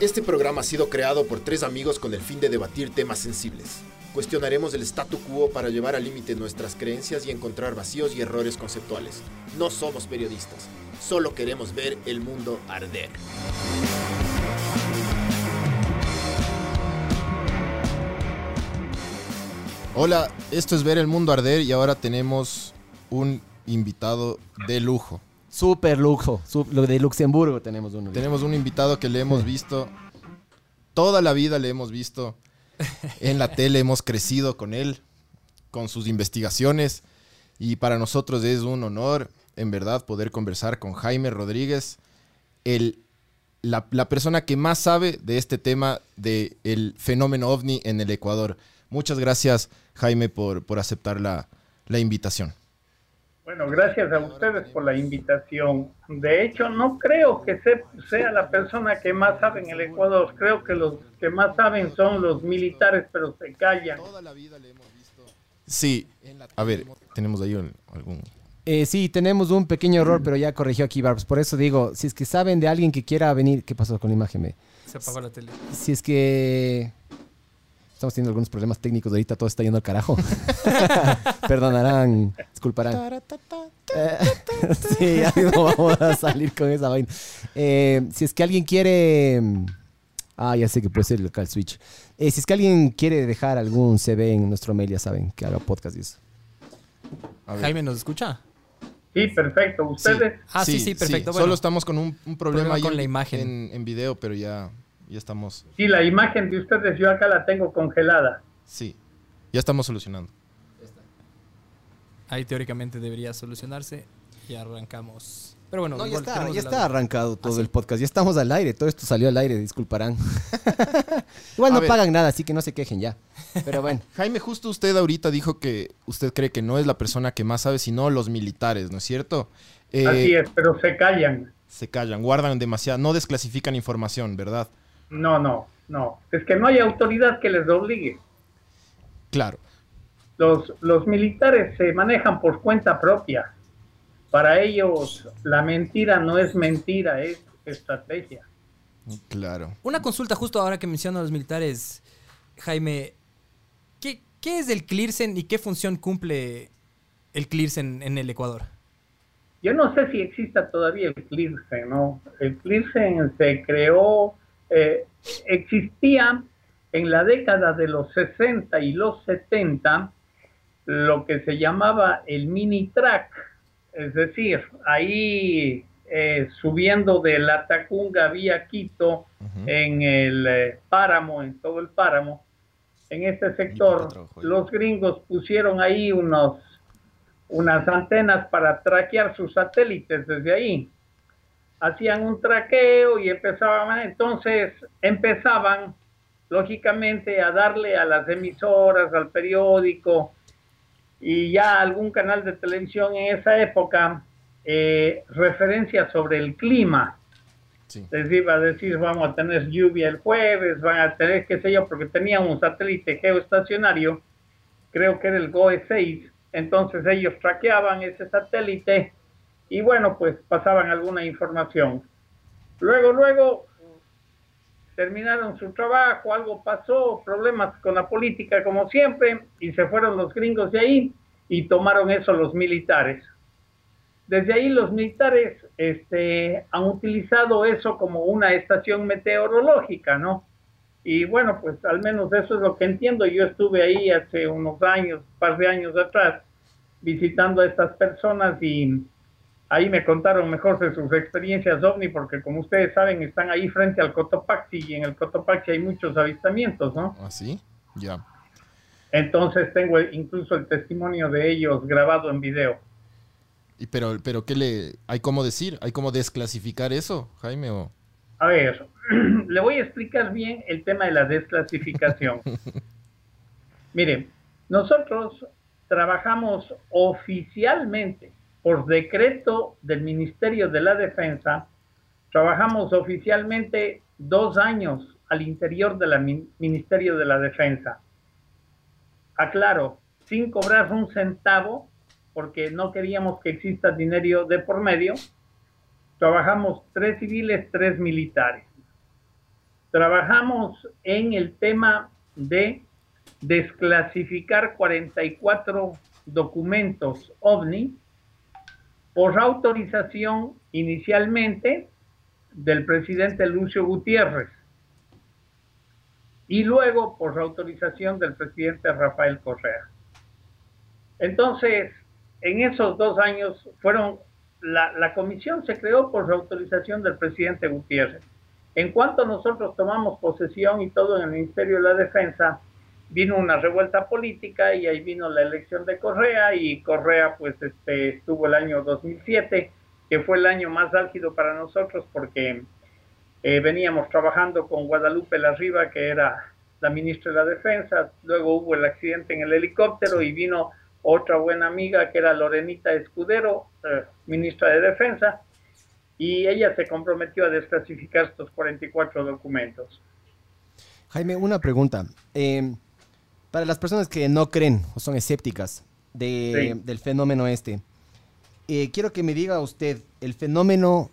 Este programa ha sido creado por tres amigos con el fin de debatir temas sensibles. Cuestionaremos el statu quo para llevar al límite nuestras creencias y encontrar vacíos y errores conceptuales. No somos periodistas, solo queremos ver el mundo arder. Hola, esto es Ver el Mundo Arder y ahora tenemos un invitado de lujo. Super lujo. lo de Luxemburgo tenemos uno. Tenemos un invitado que le hemos visto, toda la vida le hemos visto en la tele, hemos crecido con él, con sus investigaciones y para nosotros es un honor, en verdad, poder conversar con Jaime Rodríguez, el, la, la persona que más sabe de este tema del fenómeno ovni en el Ecuador. Muchas gracias, Jaime, por, por aceptar la, la invitación. Bueno, gracias a ustedes por la invitación. De hecho, no creo que se- sea la persona que más sabe en el Ecuador. Creo que los que más saben son los militares, pero se callan. Sí, a ver, tenemos ahí un- algún... Eh, sí, tenemos un pequeño error, pero ya corrigió aquí Barbs. Por eso digo, si es que saben de alguien que quiera venir... ¿Qué pasó con la imagen? me? Se apagó la tele. Si es que... Estamos teniendo algunos problemas técnicos ahorita, todo está yendo al carajo. Perdonarán, disculparán. Eh, sí, ya mismo vamos a salir con esa vaina. Eh, si es que alguien quiere... Ah, ya sé que puede ser el local switch. Eh, si es que alguien quiere dejar algún CV en nuestro mail, ya saben, que haga podcast y eso. Jaime, ¿nos escucha? Sí, perfecto. Ustedes, Ah, sí, sí, perfecto. Bueno. Solo estamos con un, un problema, Problema ahí con en, la imagen. En, en video, pero ya, ya estamos. sí, la imagen de ustedes yo acá la tengo congelada. Sí, ya estamos solucionando. Ahí teóricamente debería solucionarse y arrancamos. Pero bueno, No, ya está, ya está arrancado todo Ah, sí. el podcast. Ya estamos al aire. Todo esto salió al aire, disculparán. Igual A no ver. pagan nada, así que no se quejen ya. Pero bueno. Jaime, justo usted ahorita dijo que usted cree que no es la persona que más sabe, sino los militares, ¿no es cierto? Eh, Así es, pero se callan. Se callan, guardan demasiado, no desclasifican información, ¿verdad? No, no, no. Es que no hay autoridad que les obligue. Claro. Los, los militares se manejan por cuenta propia. Para ellos la mentira no es mentira, es estrategia. Claro. Una consulta justo ahora que menciona a los militares, Jaime. ¿Qué, qué es el CLIRSEN y qué función cumple el CLIRSEN en el Ecuador? Yo no sé si exista todavía el CLIRSEN, ¿no? El CLIRSEN se creó, eh, existía en la década de los 60 y los 70 lo que se llamaba el mini track, es decir, ahí eh, subiendo de la Tacunga vía Quito en el eh, páramo, en todo el páramo, en este sector, los gringos pusieron ahí unos unas antenas para traquear sus satélites desde ahí. Hacían un traqueo y empezaban, entonces empezaban lógicamente a darle a las emisoras, al periódico y ya algún canal de televisión en esa época eh, referencias sobre el clima Sí. les iba a decir vamos a tener lluvia el jueves, van a tener qué sé yo, porque tenían un satélite geoestacionario, creo que era el GOE-6, entonces ellos traqueaban ese satélite y bueno, pues pasaban alguna información. Luego, luego terminaron su trabajo, algo pasó, problemas con la política como siempre, y se fueron los gringos de ahí y tomaron eso los militares. Desde ahí los militares este, han utilizado eso como una estación meteorológica, ¿no? Y bueno, pues al menos eso es lo que entiendo. Yo estuve ahí hace unos años, un par de años atrás, visitando a estas personas y ahí me contaron mejor de sus experiencias ovni, porque como ustedes saben, están ahí frente al Cotopaxi y en el Cotopaxi hay muchos avistamientos, ¿no? ¿Así? Ya. Entonces tengo incluso el testimonio de ellos grabado en video. Y pero, pero ¿qué le hay cómo decir? ¿Hay cómo desclasificar eso, Jaime? O... A ver, le voy a explicar bien el tema de la desclasificación. Mire, nosotros trabajamos oficialmente por decreto del Ministerio de la Defensa, trabajamos oficialmente dos años al interior del Ministerio de la Defensa. Aclaro, sin cobrar un centavo, porque no queríamos que exista dinero de por medio, trabajamos tres civiles, tres militares. trabajamos en el tema de desclasificar 44 documentos OVNI por autorización inicialmente del presidente Lucio Gutiérrez y luego por autorización del presidente Rafael Correa. Entonces, en esos dos años fueron, la, la comisión se creó por autorización del presidente Gutiérrez. En cuanto nosotros tomamos posesión y todo en el Ministerio de la Defensa, vino una revuelta política y ahí vino la elección de Correa y Correa pues este, estuvo el año 2007, que fue el año más álgido para nosotros porque eh, veníamos trabajando con Guadalupe Larriba, que era la ministra de la Defensa, luego hubo el accidente en el helicóptero y vino otra buena amiga que era Lorenita Escudero, eh, ministra de Defensa, y ella se comprometió a desclasificar estos 44 documentos. Jaime, una pregunta. Eh, para las personas que no creen o son escépticas de, Sí. del fenómeno este, eh, quiero que me diga usted el fenómeno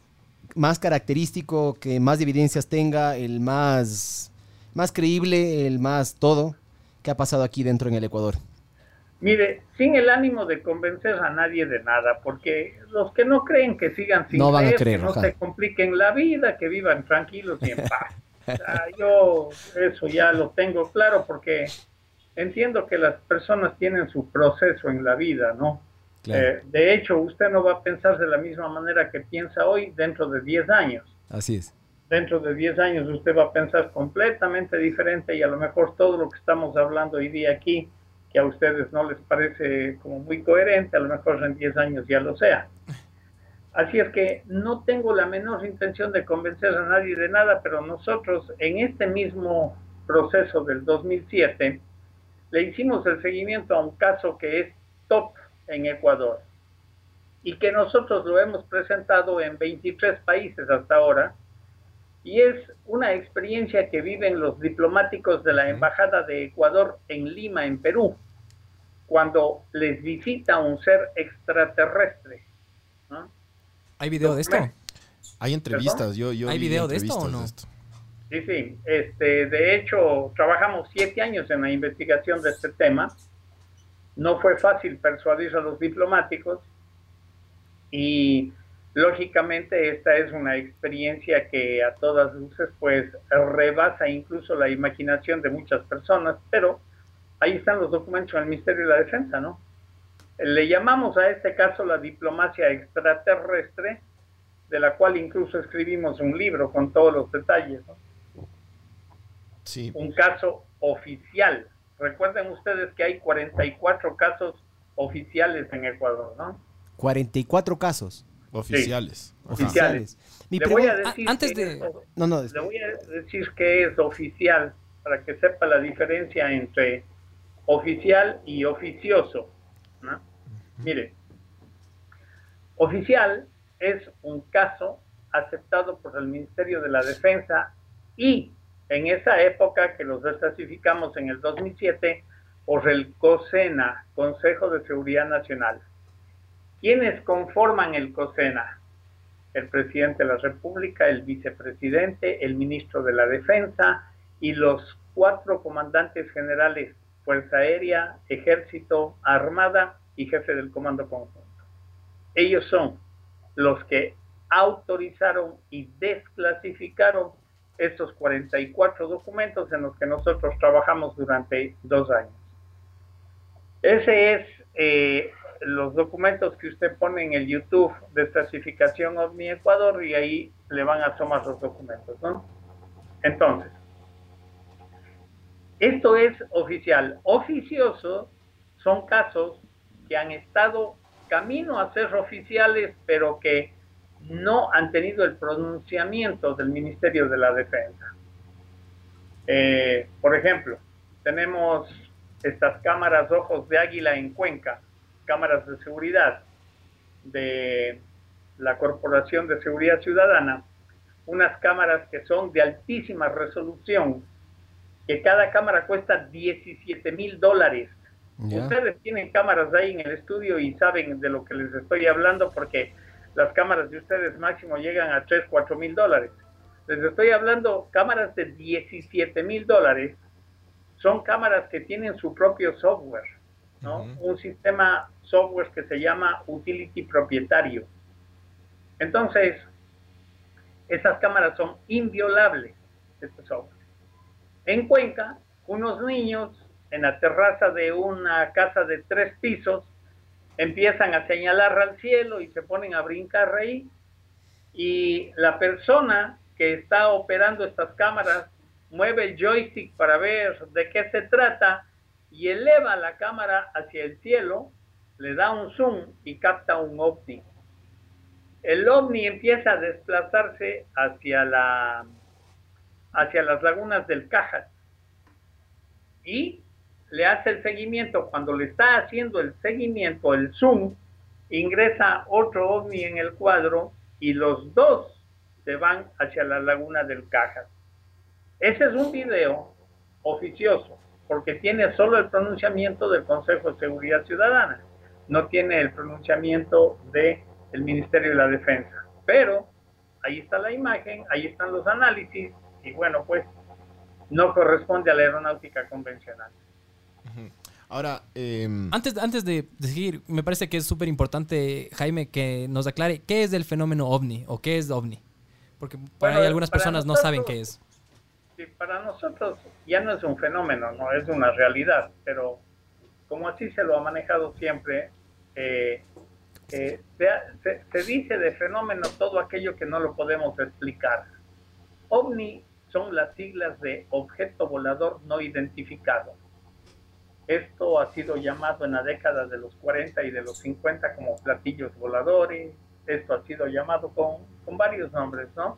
más característico, que más evidencias tenga, el más, más creíble, el más todo que ha pasado aquí dentro en el Ecuador. Mire, sin el ánimo de convencer a nadie de nada, porque los que no creen que sigan sin No van a creer, creer, que no se compliquen la vida, que vivan tranquilos y en paz. O sea, yo eso ya lo tengo claro porque entiendo que las personas tienen su proceso en la vida, ¿no? Claro. Eh, de hecho, usted no va a pensar de la misma manera que piensa hoy dentro de 10 años. Así es. Dentro de 10 años usted va a pensar completamente diferente y a lo mejor todo lo que estamos hablando hoy día aquí, que a ustedes no les parece como muy coherente, a lo mejor en 10 años ya lo sea. Así es que no tengo la menor intención de convencer a nadie de nada, pero nosotros en este mismo proceso del 2007 le hicimos el seguimiento a un caso que es top en Ecuador y que nosotros lo hemos presentado en 23 países hasta ahora y es una experiencia que viven los diplomáticos de la Embajada de Ecuador en Lima, en Perú, cuando les visita un ser extraterrestre. ¿no? ¿Hay video de esto? Hay entrevistas, yo, yo ¿Hay vi video de esto o no? Sí, sí. Este, de hecho, trabajamos siete años en la investigación de este tema. No fue fácil persuadir a los diplomáticos y lógicamente esta es una experiencia que a todas luces pues rebasa incluso la imaginación de muchas personas, pero ahí están los documentos del Ministerio de la Defensa, ¿no? Le llamamos a este caso la diplomacia extraterrestre, de la cual incluso escribimos un libro con todos los detalles, ¿no? Sí, un caso oficial. Recuerden ustedes que hay 44 casos oficiales en Ecuador, ¿no? 44 casos oficiales. Ajá. Oficiales. Mi Le voy a pregunta- decir antes de- eso- No, no, le voy a decir que es oficial para que sepa la diferencia entre oficial y oficioso. ¿no? Mire, oficial es un caso aceptado por el Ministerio de la Defensa y en esa época que los desclasificamos en el 2007 por el COSENA, Consejo de Seguridad Nacional. ¿Quiénes conforman el COSENA? El presidente de la República, el vicepresidente, el ministro de la Defensa y los cuatro comandantes generales, Fuerza Aérea, Ejército, Armada y jefe del Comando Conjunto. Ellos son los que autorizaron y desclasificaron estos 44 documentos en los que nosotros trabajamos durante dos años. Ese es eh, los documentos que usted pone en el YouTube de clasificación OVNI Ecuador y ahí le van a asomar los documentos, ¿no? Entonces, esto es oficial. Oficioso son casos que han estado camino a ser oficiales, pero que no han tenido el pronunciamiento del Ministerio de la Defensa. Eh, por ejemplo, tenemos estas cámaras ojos de águila en Cuenca, cámaras de seguridad de la Corporación de Seguridad Ciudadana, unas cámaras que son de altísima resolución, que cada cámara cuesta 17 mil dólares. Ustedes tienen cámaras ahí en el estudio y saben de lo que les estoy hablando porque las cámaras de ustedes máximo llegan a 3, 4 mil dólares. Les estoy hablando cámaras de 17 mil dólares. Son cámaras que tienen su propio software, ¿no? Un sistema software que se llama utility propietario. Entonces, esas cámaras son inviolables, este software. En Cuenca, unos niños en la terraza de una casa de tres pisos empiezan a señalar al cielo y se ponen a brincar ahí. Y la persona que está operando estas cámaras mueve el joystick para ver de qué se trata y eleva la cámara hacia el cielo, le da un zoom y capta un ovni. El ovni empieza a desplazarse hacia la hacia las lagunas del Cajas y le hace el seguimiento. Cuando le está haciendo el seguimiento, el zoom, ingresa otro ovni en el cuadro y los dos se van hacia la laguna del Cajas. Ese es un video oficioso, porque tiene solo el pronunciamiento del Consejo de Seguridad Ciudadana, no tiene el pronunciamiento del Ministerio de la Defensa. Pero ahí está la imagen, ahí están los análisis, y bueno, pues no corresponde a la aeronáutica convencional. Ahora, em, antes, antes de, seguir, me parece que es súper importante, Jaime, que nos aclare qué es el fenómeno ovni o qué es ovni. Porque para algunas personas no saben qué es. Sí, para nosotros ya no es un fenómeno, no es una realidad, pero como así se lo ha manejado siempre, eh, eh, se, se dice de fenómeno todo aquello que no lo podemos explicar. OVNI son las siglas de objeto volador no identificado. Esto ha sido llamado en la década de los 40 y de los 50 como platillos voladores. Esto ha sido llamado con, con varios nombres, ¿no?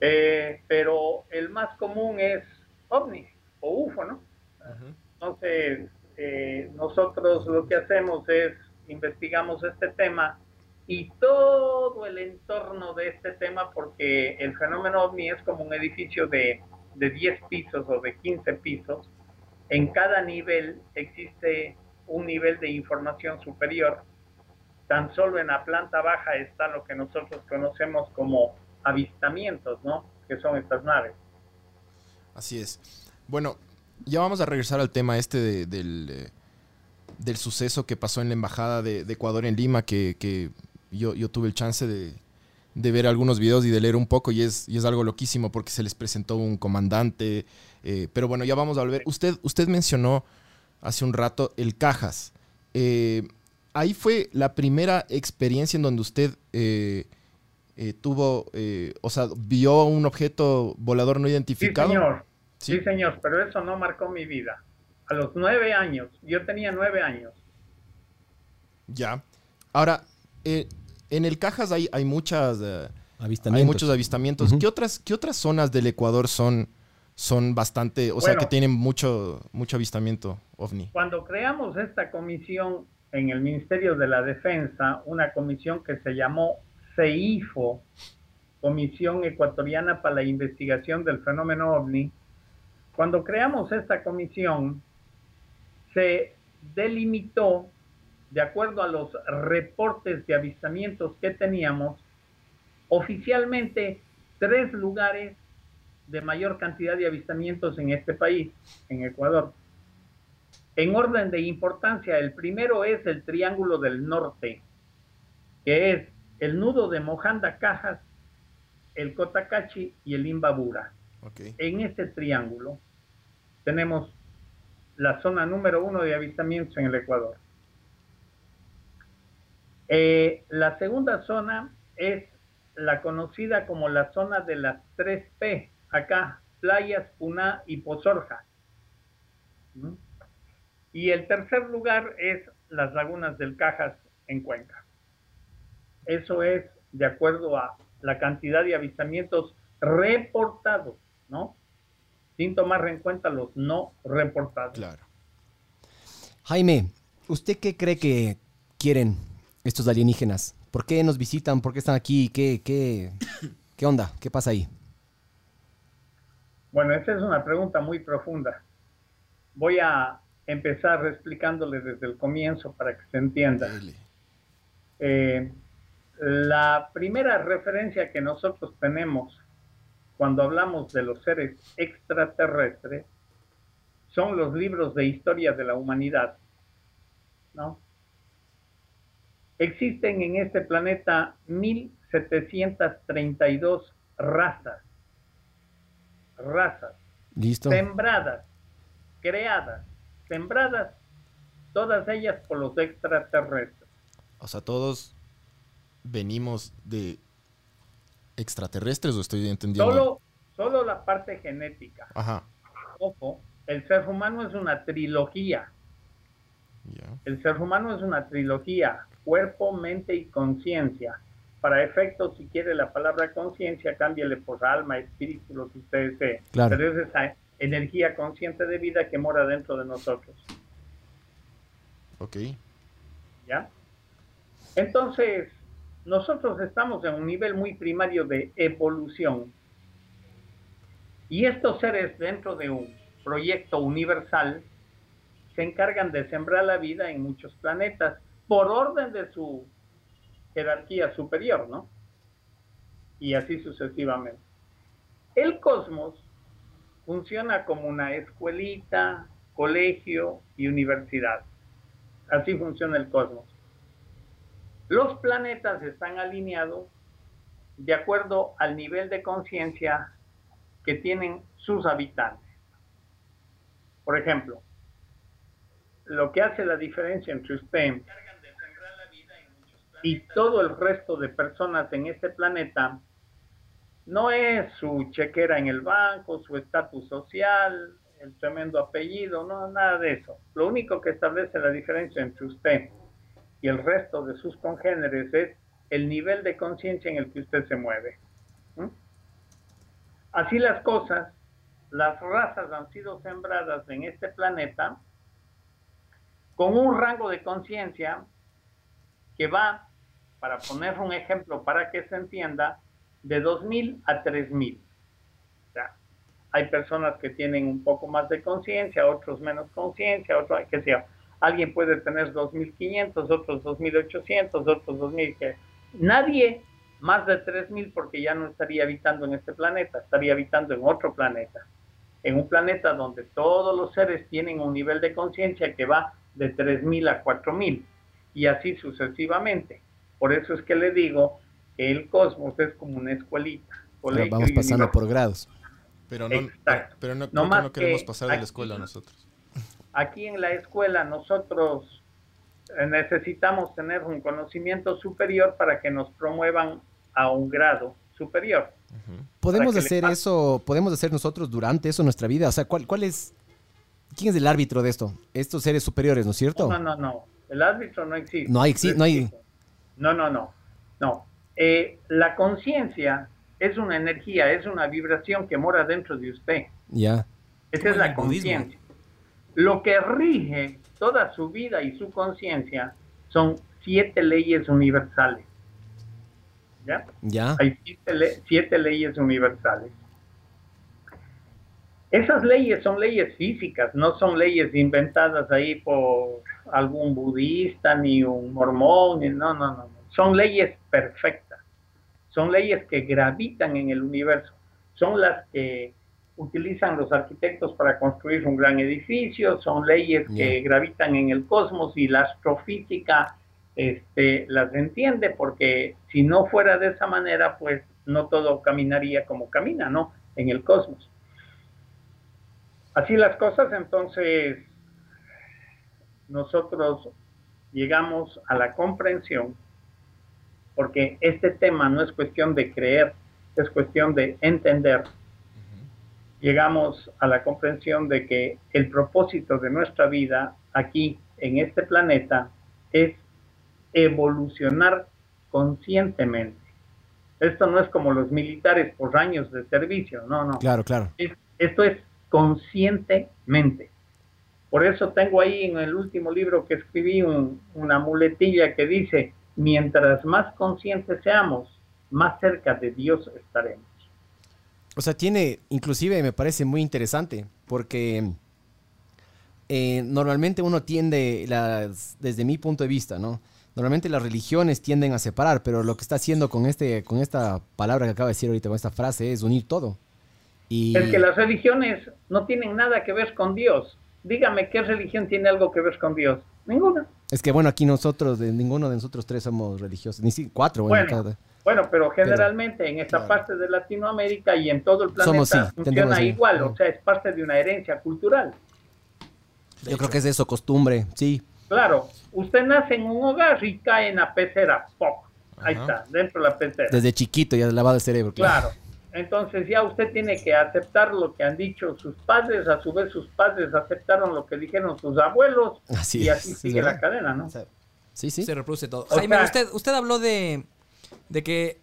Eh, pero el más común es ovni o UFO, ¿no? Entonces, eh, nosotros lo que hacemos es investigamos este tema y todo el entorno de este tema, porque el fenómeno ovni es como un edificio de, de 10 pisos o de 15 pisos. En cada nivel existe un nivel de información superior. Tan solo en la planta baja está lo que nosotros conocemos como avistamientos, ¿no? Que son estas naves. Así es. Bueno, ya vamos a regresar al tema este del, eh, del suceso que pasó en la Embajada de, Ecuador en Lima, que, que yo, yo, tuve el chance de, de, ver algunos videos y de leer un poco y es, y es algo loquísimo porque se les presentó un comandante. Eh, pero bueno, ya vamos a volver. Usted, usted mencionó hace un rato el Cajas. Eh, ahí fue la primera experiencia en donde usted eh, tuvo, eh, o sea, vio un objeto volador no identificado. Sí, señor. ¿Sí? señor, pero eso no marcó mi vida. A los nueve años, yo tenía nueve años. Ya. Ahora, eh, en el Cajas hay, hay muchas... Hay muchos avistamientos. ¿Qué, otras, ¿Qué otras zonas del Ecuador son, son bastante, o sea, que tienen mucho, mucho avistamiento ovni? Cuando creamos esta comisión en el Ministerio de la Defensa, una comisión que se llamó CEIFO, Comisión Ecuatoriana para la Investigación del Fenómeno OVNI, cuando creamos esta comisión, se delimitó, de acuerdo a los reportes de avistamientos que teníamos, oficialmente tres lugares de mayor cantidad de avistamientos en este país, en Ecuador. En orden de importancia, el primero es el Triángulo del Norte, que es el nudo de Mojanda Cajas, el Cotacachi y el Imbabura. En este triángulo tenemos la zona número uno de avistamientos en el Ecuador. Eh, la segunda zona es la conocida como la zona de las 3P, acá, Playas, Puná y Pozorja. Y el tercer lugar es las lagunas del Cajas en Cuenca. Eso es de acuerdo a la cantidad de avistamientos reportados, ¿no? Sin tomar en cuenta los no reportados. Claro. Jaime, ¿usted qué cree que quieren estos alienígenas? ¿Por qué nos visitan? ¿Por qué están aquí? ¿Qué, qué, qué onda? ¿Qué pasa ahí? Bueno, esa es una pregunta muy profunda. Voy a empezar explicándole desde el comienzo para que se entienda. Eh, la primera referencia que nosotros tenemos cuando hablamos de los seres extraterrestres, son los libros de historia de la humanidad, ¿no? Existen en este planeta 1732 razas, razas, Listo. sembradas, creadas, sembradas, todas ellas por los extraterrestres. O sea, todos venimos de extraterrestres o estoy entendiendo. Solo, solo la parte genética. Ajá. Ojo, el ser humano es una trilogía. El ser humano es una trilogía, cuerpo, mente y conciencia. Para efectos, si quiere la palabra conciencia, cámbiale por alma, espíritu, lo que usted desee. Claro. Pero es esa energía consciente de vida que mora dentro de nosotros. Ok. ¿Ya? Entonces, nosotros estamos en un nivel muy primario de evolución. Y estos seres dentro de un proyecto universal se encargan de sembrar la vida en muchos planetas por orden de su jerarquía superior, ¿no? Y así sucesivamente. El cosmos funciona como una escuelita, colegio y universidad. Así funciona el cosmos. Los planetas están alineados de acuerdo al nivel de conciencia que tienen sus habitantes. Por ejemplo, lo que hace la diferencia entre usted y todo el resto de personas en este planeta no es su chequera en el banco, su estatus social, el tremendo apellido, no, nada de eso. Lo único que establece la diferencia entre usted y el resto de sus congéneres es el nivel de conciencia en el que usted se mueve. Así las cosas, las razas han sido sembradas en este planeta con un rango de conciencia que va, para poner un ejemplo para que se entienda, de 2.000 a 3.000. O sea, hay personas que tienen un poco más de conciencia, otros menos conciencia, otros, que sea, alguien puede tener 2.500, otros 2.800, otros 2.000, que nadie más de 3.000 porque ya no estaría habitando en este planeta, estaría habitando en otro planeta, en un planeta donde todos los seres tienen un nivel de conciencia que va de 3.000 a 4.000 y así sucesivamente. Por eso es que le digo que el cosmos es como una escuelita. Colegio vamos pasando por grados. Pero no, Exacto. pero no, No no queremos que pasar de la aquí- escuela nosotros. Aquí en la escuela nosotros eh, necesitamos tener un conocimiento superior para que nos promuevan a un grado superior. ¿Podemos hacer eso, podemos hacer nosotros durante eso nuestra vida? O sea, ¿cuál, cuál es, quién es el árbitro de esto? Estos seres superiores, ¿no es cierto? No, no, no. El árbitro no existe. No hay- exi- no hay- existe. No, no, no. No. Eh, la conciencia es una energía, es una vibración que mora dentro de usted. Ya. Esa Como es la conciencia. Lo que rige toda su vida y su conciencia son siete leyes universales. ¿Ya? Ya. Hay siete, le- siete leyes universales. Esas leyes son leyes físicas, no son leyes inventadas ahí por algún budista, ni un mormón, ni- no, no, no. Son leyes perfectas. Son leyes que gravitan en el universo. Son las que utilizan los arquitectos para construir un gran edificio, son leyes que gravitan en el cosmos y la astrofísica este, las entiende, porque si no fuera de esa manera, pues no todo caminaría como camina, ¿no? En el cosmos. Así las cosas, entonces nosotros llegamos a la comprensión, porque este tema no es cuestión de creer, es cuestión de entender. Llegamos a la comprensión de que el propósito de nuestra vida aquí en este planeta es evolucionar conscientemente. Esto no es como los militares por años de servicio, no, no. Claro, claro. Es- esto es conscientemente. Por eso tengo ahí en el último libro que escribí un- una muletilla que dice, mientras más conscientes seamos, más cerca de Dios estaremos. O sea, tiene, inclusive me parece muy interesante, porque eh, normalmente uno tiende, las, desde mi punto de vista, ¿no? Normalmente las religiones tienden a separar, pero lo que está haciendo con, este, con esta palabra que acaba de decir ahorita, con esta frase, es unir todo. Y Es que las religiones no tienen nada que ver con Dios. Dígame, ¿qué religión tiene algo que ver con Dios? Ninguna. es que bueno, aquí nosotros, de, ninguno de nosotros tres somos religiosos, ni si, cuatro, bueno, Bueno, cada- Bueno, pero generalmente en esta claro. parte de Latinoamérica y en todo el planeta Somos, sí, funciona sí. igual, o sea, es parte de una herencia cultural. yo creo que es eso, costumbre, sí. Claro, usted nace en un hogar y cae en la pecera, ¡poc! Ahí Ajá. está, dentro de la pecera. Desde chiquito ya lavado el cerebro. Claro. Entonces ya usted tiene que aceptar lo que han dicho sus padres, a su vez sus padres aceptaron lo que dijeron sus abuelos Así y así es sigue la cadena, ¿no? Sí, sí. Se reproduce todo. O Jaime, sea- usted, usted habló de, de que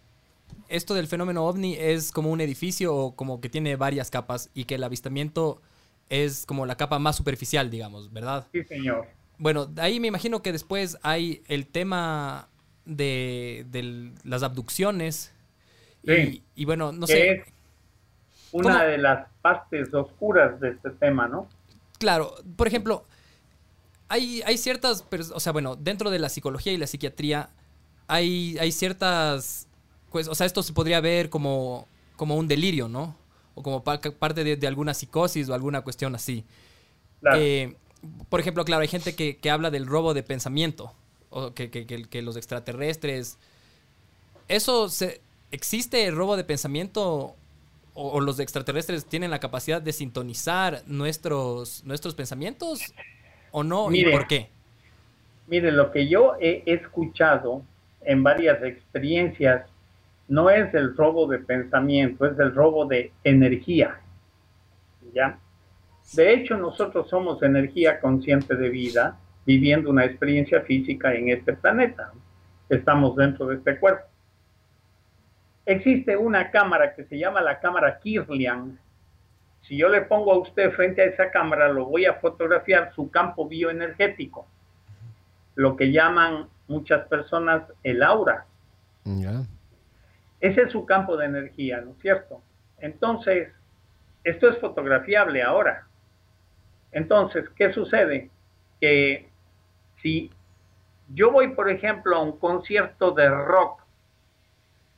esto del fenómeno ovni es como un edificio o como que tiene varias capas y que el avistamiento es como la capa más superficial, digamos, ¿verdad? Sí, señor. Bueno, de ahí me imagino que después hay el tema de, del- las abducciones. Y, Sí. y bueno, no que sé. es una ¿Cómo? de las partes oscuras de este tema, ¿no? Claro, por ejemplo, hay, hay ciertas, o sea, bueno, dentro de la psicología y la psiquiatría hay, hay ciertas, pues, o sea, esto se podría ver como, como un delirio, ¿no? O como pa- parte de, de alguna psicosis o alguna cuestión así. Claro. Eh, por ejemplo, claro, hay gente que, que habla del robo de pensamiento, o que, que- que- que los extraterrestres... ¿Eso se, existe el robo de pensamiento o, o los extraterrestres tienen la capacidad de sintonizar nuestros, nuestros pensamientos o no? Mire. ¿Y por qué? Mire, lo que yo he escuchado en varias experiencias no es el robo de pensamiento, es el robo de energía. ¿Ya? De hecho, nosotros somos energía consciente de vida, viviendo una experiencia física en este planeta. Estamos dentro de este cuerpo. Existe una cámara que se llama la cámara Kirlian. Si yo le pongo a usted frente a esa cámara, lo voy a fotografiar su campo bioenergético lo que llaman muchas personas el aura. Ese es su campo de energía, ¿no es cierto? Entonces, esto es fotografiable ahora. Entonces, ¿qué sucede? Que si yo voy, por ejemplo, a un concierto de rock,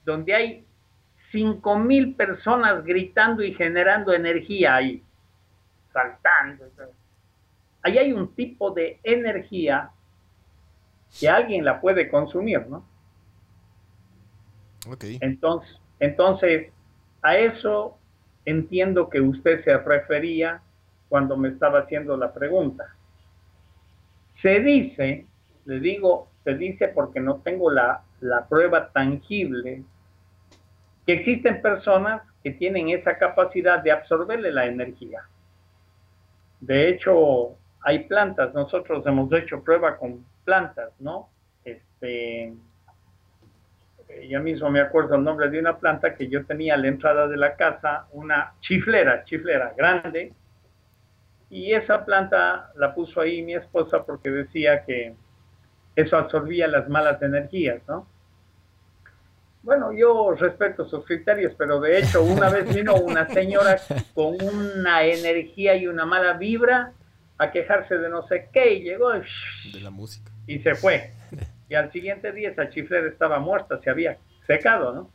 donde hay 5.000 personas gritando y generando energía ahí, saltando, ahí hay un tipo de energía que alguien la puede consumir, ¿no? Ok. Entonces, entonces, a eso entiendo que usted se refería cuando me estaba haciendo la pregunta. Se dice, le digo, se dice porque no tengo la, la prueba tangible, que existen personas que tienen esa capacidad de absorberle la energía. De hecho, hay plantas, nosotros hemos hecho prueba con plantas, ¿no? Este, eh, ya mismo me acuerdo el nombre de una planta que yo tenía a la entrada de la casa, una chiflera, chiflera grande, y esa planta la puso ahí mi esposa porque decía que eso absorbía las malas energías, ¿no? Bueno, yo respeto sus criterios, pero de hecho una vez vino una señora con una energía y una mala vibra a quejarse de no sé qué y llegó y, De la música. y se fue. Y al siguiente día esa chiflera estaba muerta, se había secado, ¿no?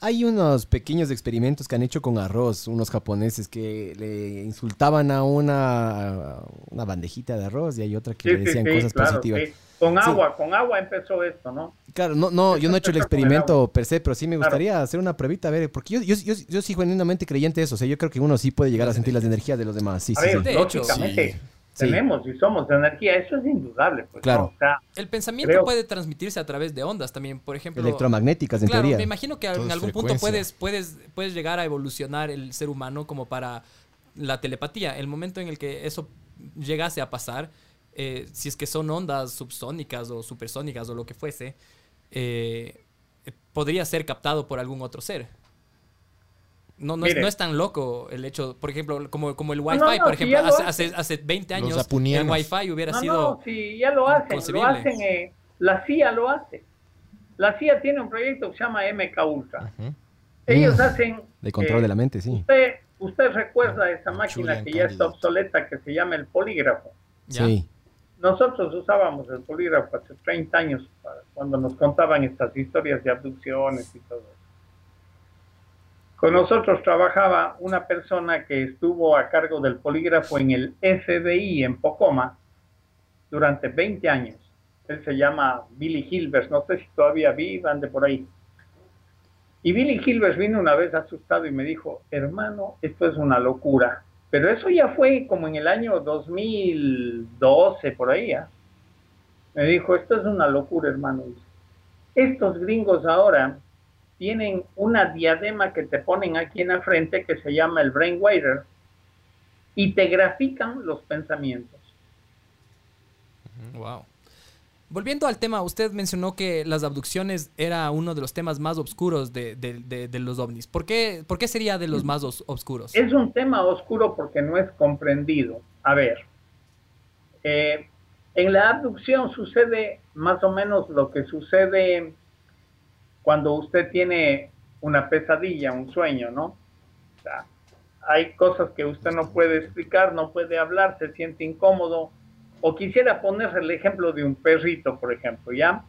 Hay unos pequeños experimentos que han hecho con arroz, unos japoneses que le insultaban a una, una bandejita de arroz y hay otra que le decían cosas claro, positivas. sí. Con Sí. agua, con agua empezó esto, ¿no? Claro, no, no, yo no he hecho el experimento per se, pero sí me Claro. gustaría hacer una pruebita, a ver, porque yo, yo, yo, yo soy genuinamente creyente de eso, o sea, yo creo que uno sí puede llegar a sentir las energías de los demás, sí, A sí, ver, sí. De hecho, lógicamente sí. Tenemos y somos de energía, eso es indudable, pues. Claro. ¿no? O sea, El pensamiento Creo- puede transmitirse a través de ondas también, por ejemplo. Electromagnéticas, en Claro, teoría. me imagino que Todo en algún punto puedes, puedes, puedes llegar a evolucionar el ser humano como para la telepatía. El momento en el que eso llegase a pasar, eh, si es que son ondas subsónicas o supersónicas o lo que fuese, eh, eh, podría ser captado por algún otro ser. No, no, es, no es tan loco el hecho, por ejemplo, como, como el Wi-Fi, no, por ejemplo, hace, hace, hace 20 Los años el. Wi-Fi hubiera no, sido... no, sí, ya lo hacen, lo hacen, eh, la CIA lo hace. La CIA tiene un proyecto que se llama MK Ultra. Ellos Mm. hacen... De control eh, de la mente, sí. Usted, usted recuerda esa máquina Julian que ya está obsoleta que se llama el polígrafo. ¿ya? Sí. Nosotros usábamos el polígrafo hace 30 años para- cuando nos contaban estas historias de abducciones y todo eso. Con nosotros trabajaba una persona que estuvo a cargo del polígrafo en el FBI en Pocoma durante 20 años. Él se llama Billy Hilbers, no sé si todavía vivan de por ahí. Y Billy Hilbers vino una vez asustado y me dijo, hermano, esto es una locura. Pero eso ya fue como en el año 2012, por ahí. ¿ah? Me dijo, esto es una locura, hermano. Estos gringos ahora tienen una diadema que te ponen aquí en la frente que se llama el Brainwriter y te grafican los pensamientos. Wow. Volviendo al tema, usted mencionó que las abducciones era uno de los temas más oscuros de, de, de, los ovnis. ¿Por qué, ¿Por qué, sería de los más os, oscuros? Es un tema oscuro porque no es comprendido. A ver, eh, en la abducción sucede más o menos lo que sucede cuando usted tiene una pesadilla, un sueño, ¿no? O sea, hay cosas que usted no puede explicar, no puede hablar, se siente incómodo o quisiera poner el ejemplo de un perrito, por ejemplo, ¿ya?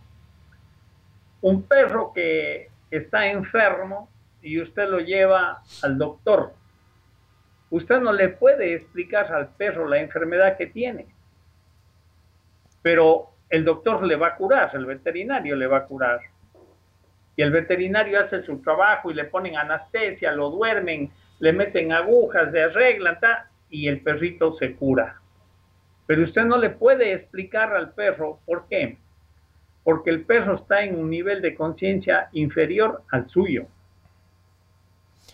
Un perro que está enfermo y usted lo lleva al doctor. Usted no le puede explicar al perro la enfermedad que tiene, pero el doctor le va a curar, el veterinario le va a curar. Y el veterinario hace su trabajo y le ponen anestesia, lo duermen, le meten agujas, le arreglan, y el perrito se cura. Pero usted no le puede explicar al perro por qué. Porque el perro está en un nivel de conciencia inferior al suyo.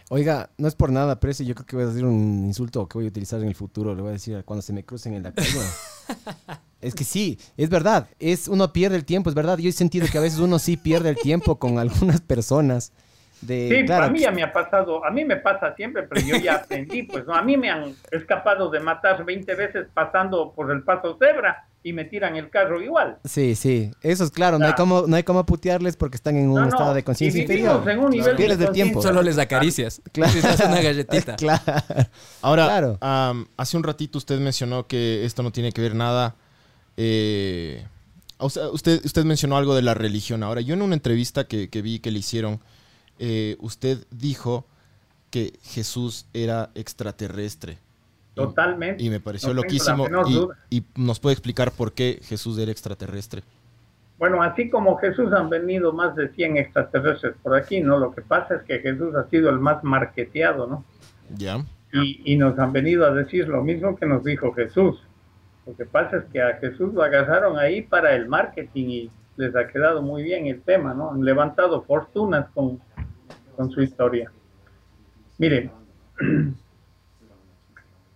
Oiga, no es por nada, pero yo creo que voy a decir un insulto que voy a utilizar en el futuro. Le voy a decir cuando se me crucen en la calle. es que sí, es verdad. Es, uno pierde el tiempo, es verdad. Yo he sentido que a veces uno sí pierde el tiempo con algunas personas sí, a mí ya me ha pasado, a mí me pasa siempre, pero yo ya aprendí, pues a mí me han escapado de matar 20 veces pasando por el paso cebra y me tiran el carro igual. Sí, sí, eso es claro, no hay como no hay como putearle porque están en un estado de conciencia inferior. En un nivel de tiempo. Solo les acaricias. Claro. Les una galletita. claro. Ahora, hace un ratito usted mencionó que esto no tiene que ver nada eh, usted, usted mencionó algo de la religión. Ahora, yo en una entrevista que, que vi que le hicieron eh, usted dijo que Jesús era extraterrestre. Totalmente. Y, me pareció loquísimo. Y, nos puede explicar por qué Jesús era extraterrestre. Bueno, así como Jesús han venido más de 100 extraterrestres por aquí, ¿no? Lo que pasa es que Jesús ha sido el más marketeado, ¿no? Ya. Y, y nos han venido a decir lo mismo que nos dijo Jesús. Lo que pasa es que a Jesús lo agarraron ahí para el marketing y les ha quedado muy bien el tema, ¿no? Han levantado fortunas con, con su historia. Miren,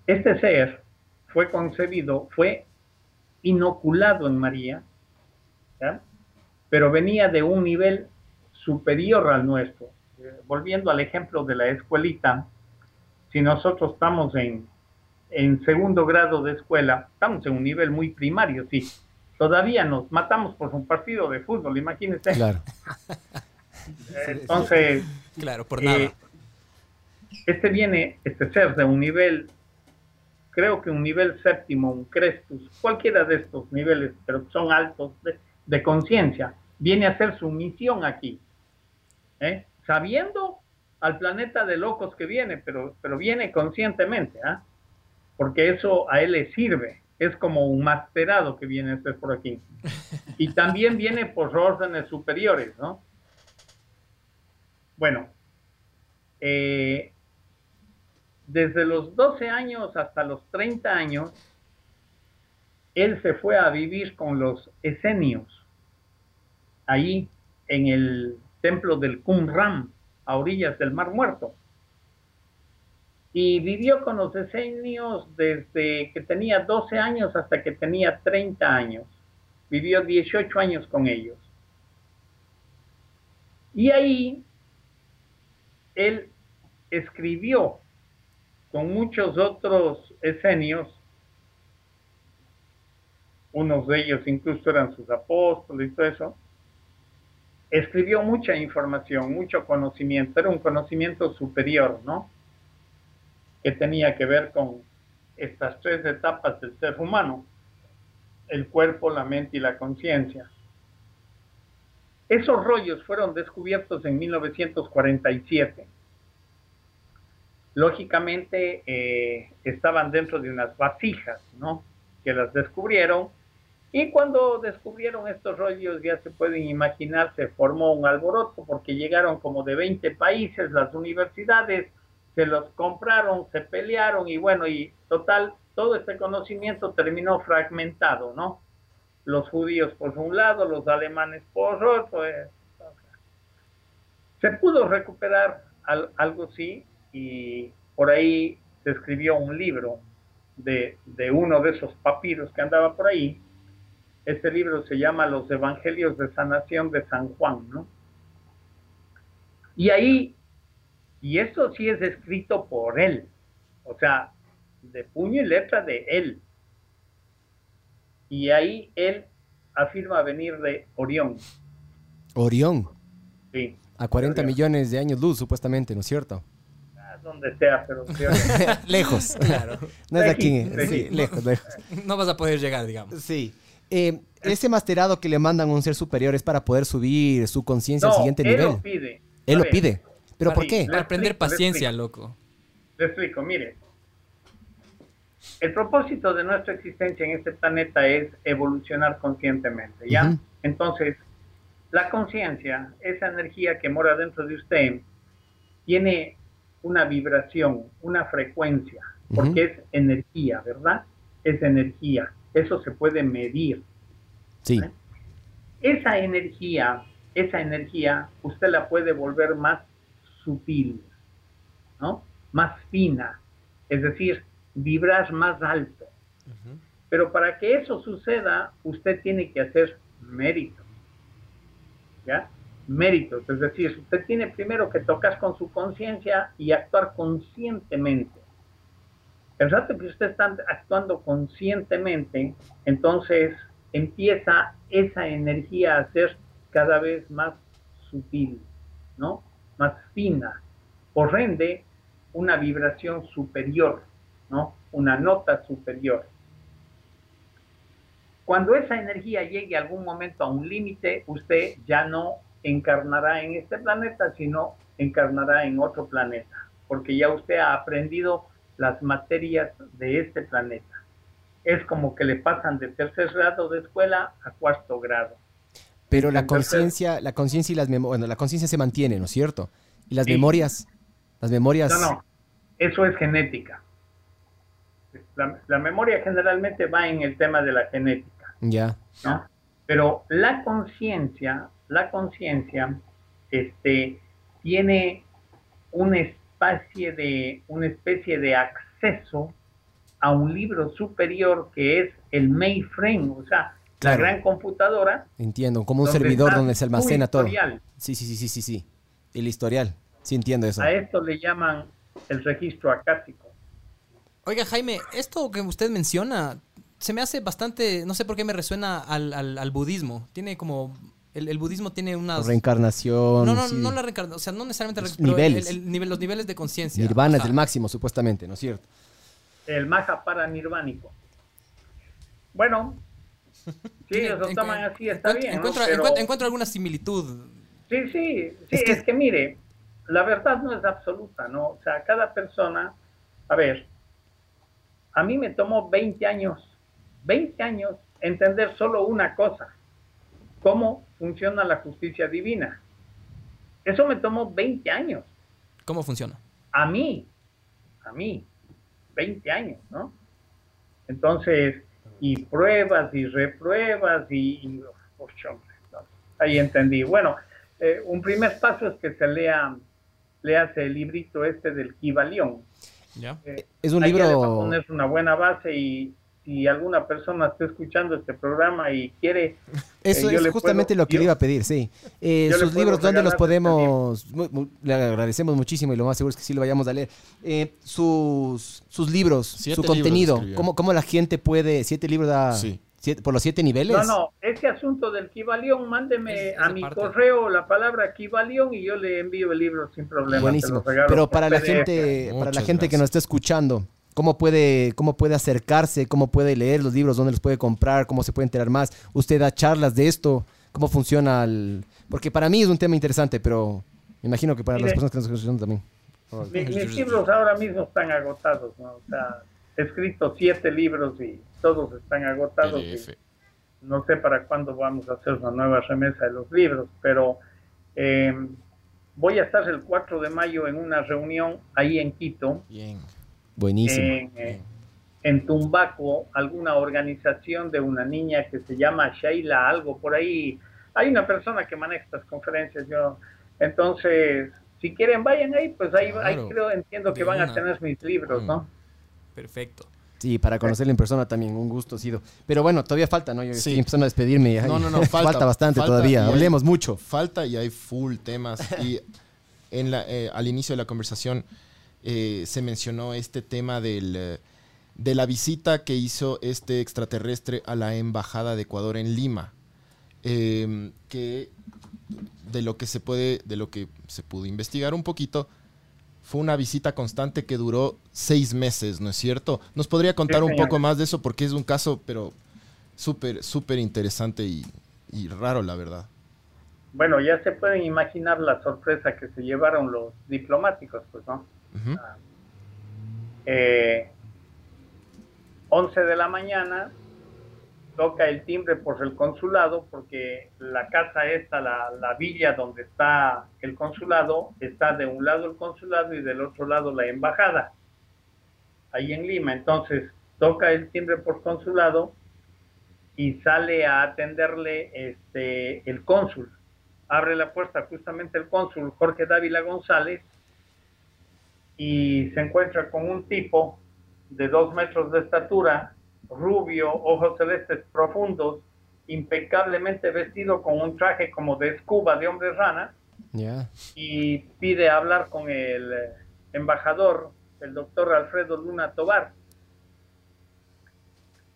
este ser fue concebido, fue inoculado en María, pero venía de un nivel superior al nuestro. Eh, volviendo al ejemplo de la escuelita, si nosotros estamos en, en segundo grado de escuela, estamos en un nivel muy primario, sí. Todavía nos matamos por un partido de fútbol, imagínense. Claro. Entonces, claro, por nada. Eh, este viene, este ser de un nivel, creo que un nivel séptimo, un Crestus, cualquiera de estos niveles, pero son altos de, conciencia, viene a hacer su misión aquí, ¿eh? sabiendo al planeta de locos que viene, pero, pero viene conscientemente, ¿ah? porque eso a él le sirve, es como un masterado que viene a hacer por aquí. Y también viene por órdenes superiores, ¿no? Bueno, eh, desde los 12 años hasta los 30 años, él se fue a vivir con los esenios, ahí en el templo del Qumran, a orillas del Mar Muerto. Y vivió con los esenios desde que tenía 12 años hasta que tenía 30 años. Vivió 18 años con ellos. Y ahí él escribió con muchos otros esenios, unos de ellos incluso eran sus apóstoles y todo eso, escribió mucha información, mucho conocimiento, era un conocimiento superior, ¿no? Que tenía que ver con estas tres etapas del ser humano, el cuerpo, la mente y la conciencia. Esos rollos fueron descubiertos en 1947 lógicamente eh, estaban dentro de unas vasijas, ¿no? Que las descubrieron. Y cuando descubrieron estos rollos, ya se pueden imaginar, se formó un alboroto porque llegaron como de 20 países, las universidades se los compraron, se pelearon y bueno, y total, todo este conocimiento terminó fragmentado, ¿no? Los judíos por un lado, los alemanes por otro. eh, se pudo recuperar al- algo sí y por ahí se escribió un libro de, de uno de esos papiros que andaba por ahí. Este libro se llama Los Evangelios de Sanación de San Juan, ¿no? Y ahí, y eso sí es escrito por él, o sea, de puño y letra de él. Y ahí él afirma venir de Orión, Orión, sí, a 40 Orión. millones de años luz, supuestamente, ¿no es cierto? Donde sea, pero creo que- lejos. Claro. No es de aquí, sí, lejos, lejos. No vas a poder llegar, digamos. Sí. Eh, ese masterado que le mandan a un ser superior es para poder subir su conciencia no, al siguiente él nivel. lo pide. Él lo pide. ¿Pero por qué? Para aprender le paciencia, loco. Le explico, mire. El propósito de nuestra existencia en este planeta es evolucionar conscientemente, ¿ya? Entonces, la conciencia, esa energía que mora dentro de usted, tiene una vibración, una frecuencia, porque es energía, ¿verdad? Es energía. Eso se puede medir. Sí. ¿eh? Esa energía, esa energía, usted la puede volver más sutil, ¿no? Más fina, es decir, vibrar más alto. Pero para que eso suceda, usted tiene que hacer méritos. ¿Ya? Méritos, es decir, usted tiene primero que tocar con su conciencia y actuar conscientemente. El rato que usted está actuando conscientemente, entonces empieza esa energía a ser cada vez más sutil, ¿no? Más fina. Por ende, una vibración superior, ¿no? Una nota superior. Cuando esa energía llegue algún momento a un límite, usted ya no encarnará en este planeta, sino encarnará en otro planeta, porque ya usted ha aprendido las materias de este planeta. Es como que le pasan de tercer grado de escuela a cuarto grado. Pero la conciencia, la conciencia y las memorias, bueno, la conciencia se mantiene, ¿no es cierto? Y las Sí. memorias, las memorias, No, no, eso es genética. La, la memoria generalmente va en el tema de la genética. ya, ¿no? Pero la conciencia, la conciencia, este, tiene una especie de, una especie de acceso a un libro superior que es el mainframe, o sea, Claro. la gran computadora. entiendo, como un donde servidor donde se almacena todo. historial. Sí, sí, sí, sí, sí, sí. El historial, sí entiendo eso. A esto le llaman el registro acásico. Oiga, Jaime, esto que usted menciona se me hace bastante, no sé por qué me resuena al, al- al budismo. Tiene como, el, el budismo tiene unas... Reencarnación, No, no, sí. no la reencarnación, o sea, no necesariamente Los niveles. el nivel- los niveles de conciencia. Nirvana es el máximo, supuestamente, ¿no es cierto? el maja para nirvánico. Bueno, si Tiene- ellos lo encu- toman así, está encuentro- bien. ¿no? Encuentro, Pero- encuentro- encuentro alguna similitud. Sí, sí, sí, Es es que- que... mire, la verdad no es absoluta, ¿no? O sea, cada persona, a ver, a mí me tomó 20 años, 20 años entender solo una cosa, cómo funciona la justicia divina. Eso me tomó 20 años, ¿Cómo funciona? a mí, a mí, 20 años, ¿no? Entonces, y pruebas y repruebas y, y no, ahí entendí. Bueno, eh, un primer paso es que se lea, leas el librito este del Kibalión. ¿Ya? Eh, Es un libro... poner una buena base y si alguna persona está escuchando este programa y quiere Eso Eh, yo es le justamente puedo- lo que yo- le iba a pedir, sí. Eh, sus libros, ¿dónde los este podemos...? le agradecemos muchísimo y lo más seguro es que sí lo vayamos a leer. Eh, sus, sus libros, Siete su libros contenido. ¿cómo, ¿cómo la gente puede...? ¿Siete libros da...? Sí. siete- ¿Por los siete niveles? No, no, ese asunto del Kibalión, mándeme Es- a mi correo la palabra Kibalión y yo le envío el libro sin problema. Buenísimo. Pero para la gente, para la gente que nos está escuchando, ¿cómo puede, ¿cómo puede acercarse? ¿Cómo puede leer los libros? ¿Dónde los puede comprar? ¿Cómo se puede enterar más? ¿Usted da charlas de esto? ¿Cómo funciona el...? Porque para mí es un tema interesante, pero me imagino que para las personas que nos están escuchando también. Mi- mis libros ahora mismo están agotados, ¿no? O sea, he escrito siete libros y todos están agotados. y no sé para cuándo vamos a hacer una nueva remesa de los libros, pero eh, voy a estar el 4 de mayo en una reunión ahí en Quito, Bien. Buenísimo. en, eh, en Tumbaco, alguna organización de una niña que se llama Sheila, algo por ahí. Hay una persona que maneja estas conferencias, yo. Entonces, si quieren, vayan ahí, pues ahí, ahí creo, entiendo que van a tener mis libros, ¿no? Perfecto. Sí, para conocerle en persona también, un gusto ha sido. Pero bueno, todavía falta, ¿no? Yo Sí. estoy empezando a despedirme. No, no, no, falta, bastante falta todavía. hay- Hablemos mucho. Falta y hay full temas. Y en la, eh, al inicio de la conversación eh, se mencionó este tema del, eh, de la visita que hizo este extraterrestre a la embajada de Ecuador en Lima. Eh, que de lo que se puede, de lo que se pudo investigar un poquito, fue una visita constante que duró seis meses, ¿no es cierto? ¿Nos podría contar un poco más de eso? Porque es un caso, pero súper, súper interesante y, y raro, la verdad. Bueno, ya se pueden imaginar la sorpresa que se llevaron los diplomáticos, pues, ¿no? Ujú. Eh, 11 de la mañana toca el timbre por el consulado porque la casa esta, la, la villa donde está el consulado, está de un lado el consulado y del otro lado la embajada, ahí en Lima. Entonces toca el timbre por consulado y sale a atenderle este, el cónsul. Abre la puerta justamente el cónsul Jorge Dávila González y se encuentra con un tipo de dos metros de estatura, rubio, ojos celestes profundos, impecablemente vestido con un traje como de escuba de hombre rana, y pide hablar con el eh, embajador, el doctor Alfredo Luna Tobar.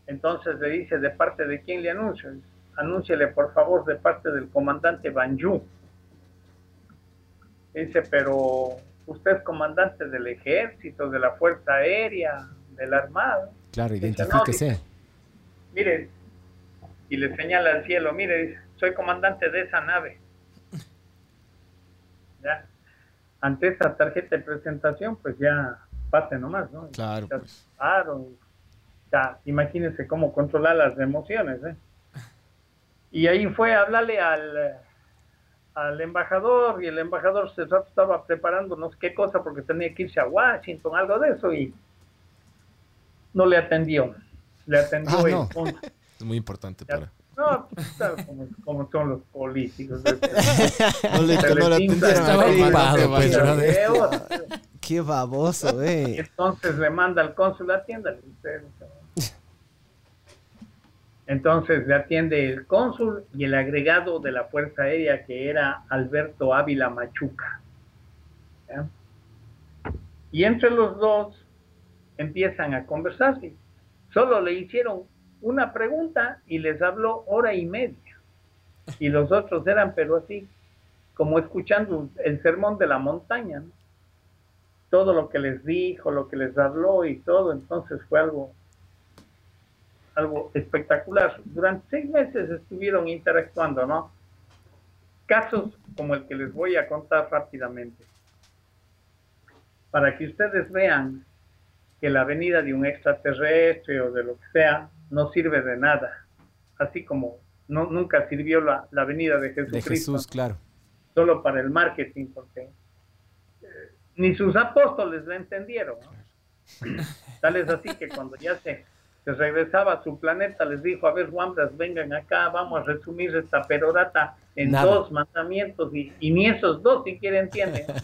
Entonces le dice, ¿de parte de quién le anuncio? Anúnciele, por favor, de parte del comandante Banjú. Dice, pero usted es comandante del ejército, de la Fuerza Aérea, de la Armada. Claro, identifíquese. Mire, y le señala al cielo, mire, soy comandante de esa nave. Ya. Ante esa tarjeta de presentación, pues ya pase nomás, ¿no? Claro, Ya pues. Claro. Ya, imagínense cómo controlar las emociones, ¿eh? Y ahí fue a hablarle al, al embajador y el embajador se estaba preparando no sé qué cosa porque tenía que irse a Washington, algo de eso, y no le atendió. Le atendió Ah, el no. Es muy importante para. No, pues, sabes cómo, cómo son los políticos. No le, no le Estaba ocupado, pues, brother. Qué baboso, eh. Entonces le manda al cónsul, atiéndale usted. Entonces le atiende el cónsul y el agregado de la Fuerza Aérea que era Alberto Ávila Machuca. Y entre los dos empiezan a conversar. Solo le hicieron una pregunta y les habló hora y media. Y los otros eran, pero así, como escuchando el sermón de la montaña. ¿no? todo lo que les dijo, lo que les habló y todo, entonces fue algo, algo espectacular. Durante seis meses estuvieron interactuando, ¿no? Casos como el que les voy a contar rápidamente, para que ustedes vean que la venida de un extraterrestre o de lo que sea no sirve de nada, así como no, nunca sirvió la, la venida de De Jesucristo Jesús, claro. solo para el marketing, porque eh, ni sus apóstoles la entendieron. ¿no? Tal es así que cuando ya se, se regresaba a su planeta, les dijo, a ver, Wambras, vengan acá, vamos a resumir esta perorata en Nada. dos mandamientos, y, y ni esos dos siquiera entienden.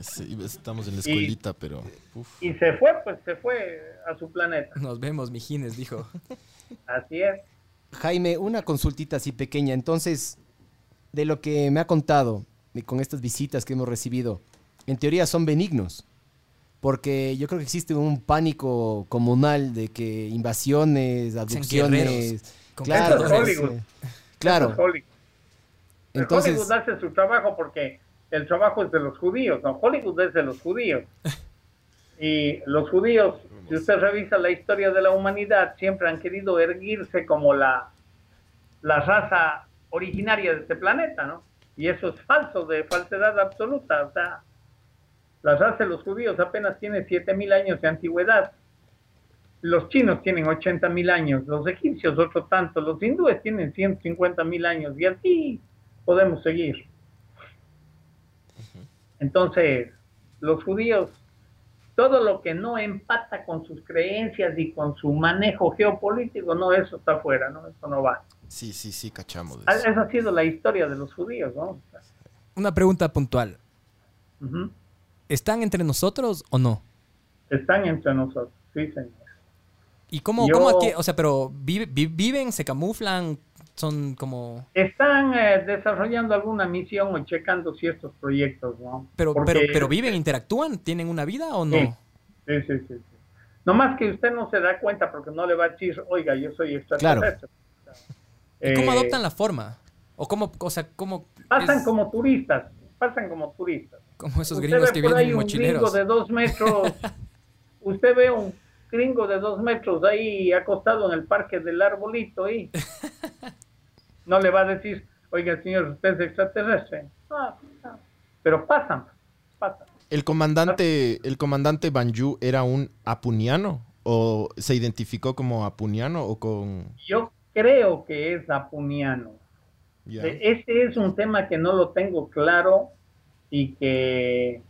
Sí, estamos en la escuelita, pero. uf. Y se fue, pues se fue a su planeta. Nos vemos, mijines, dijo. Así es. Jaime, una consultita así pequeña. Entonces, de lo que me ha contado y con estas visitas que hemos recibido, en teoría son benignos. Porque yo creo que existe un pánico comunal de que invasiones, abducciones. Claro, Hollywood. claro. Hollywood. Entonces, Hollywood hace su trabajo porque el trabajo es de los judíos, ¿no? Hollywood es de los judíos. Y los judíos, si usted revisa la historia de la humanidad, siempre han querido erguirse como la, la raza originaria de este planeta, ¿no? Y eso es falso, de falsedad absoluta. O sea, La raza de los judíos apenas tiene 7000 años de antigüedad. Los chinos tienen 80 mil años, los egipcios otro tanto, los hindúes tienen 150 mil años y así podemos seguir. Entonces, los judíos, todo lo que no empata con sus creencias y con su manejo geopolítico, no, eso está fuera, ¿no? Eso no va. Sí, sí, sí, cachamos. Ah, esa ha sido la historia de los judíos, ¿no? Una pregunta puntual. ¿Están entre nosotros o no? Están entre nosotros, sí, señor. ¿Y cómo, cómo o sea, pero viven, se camuflan, son como... Están eh, desarrollando alguna misión o checando ciertos proyectos, ¿no? Pero, pero, pero viven, interactúan, tienen una vida o no? Sí, sí, sí, sí. Nomás que usted no se da cuenta porque no le va a decir, oiga, yo soy extraterrestre. Claro. cómo eh, adoptan la forma? ¿O cómo, o sea, cómo... Pasan como turistas, pasan como turistas. Como esos gringos que vienen mochileros. Un gringo de dos metros, usted ve un gringo de dos metros ahí acostado en el parque del arbolito ahí. No le va a decir, oiga señor, usted es extraterrestre. Pero pasan, pasan. ¿El comandante, el comandante Banju era un apuniano? ¿O se identificó como apuniano o con...? Yo creo que es apuniano. Este es un tema que no lo tengo claro y que,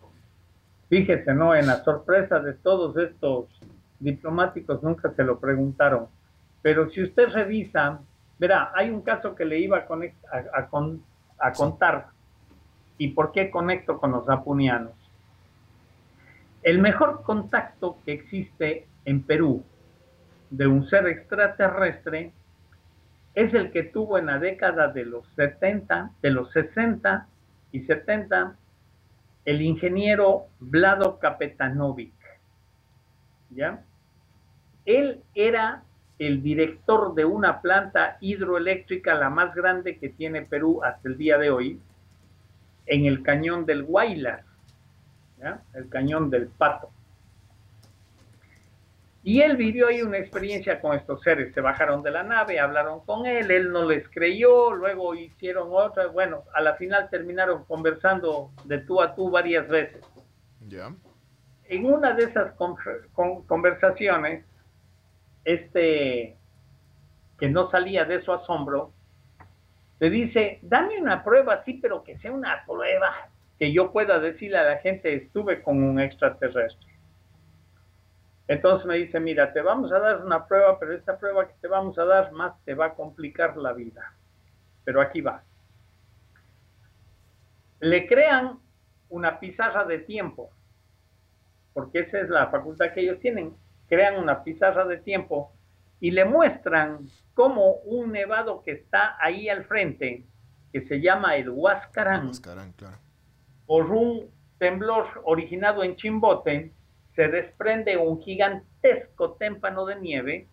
fíjese, ¿no? En la sorpresa de todos estos diplomáticos nunca se lo preguntaron. Pero si usted revisa, verá, hay un caso que le iba a, a, contar. ¿Y por qué conecto con los apunianos? El mejor contacto que existe en Perú de un ser extraterrestre es el que tuvo en la década de los 70, de los 60 y 70, el ingeniero Vlado Kapetanovic. ¿Ya? Él era el director de una planta hidroeléctrica, la más grande que tiene Perú hasta el día de hoy, en el cañón del Guaylas, el cañón del Pato. Y él vivió ahí una experiencia con estos seres. Se bajaron de la nave, hablaron con él, él no les creyó, luego hicieron otra. Bueno, a la final terminaron conversando de tú a tú varias veces. En una de esas conversaciones, este, que no salía de su asombro, le dice, dame una prueba, sí, pero que sea una prueba que yo pueda decirle a la gente, estuve con un extraterrestre. Entonces me dice, mira, te vamos a dar una prueba, pero esta prueba que te vamos a dar más te va a complicar la vida. Pero aquí va. Le crean una pizarra de tiempo, porque esa es la facultad que ellos tienen crean una pizarra de tiempo y le muestran cómo un nevado que está ahí al frente, que se llama el Huascarán, por un temblor originado en Chimbote, se desprende un gigantesco témpano de nieve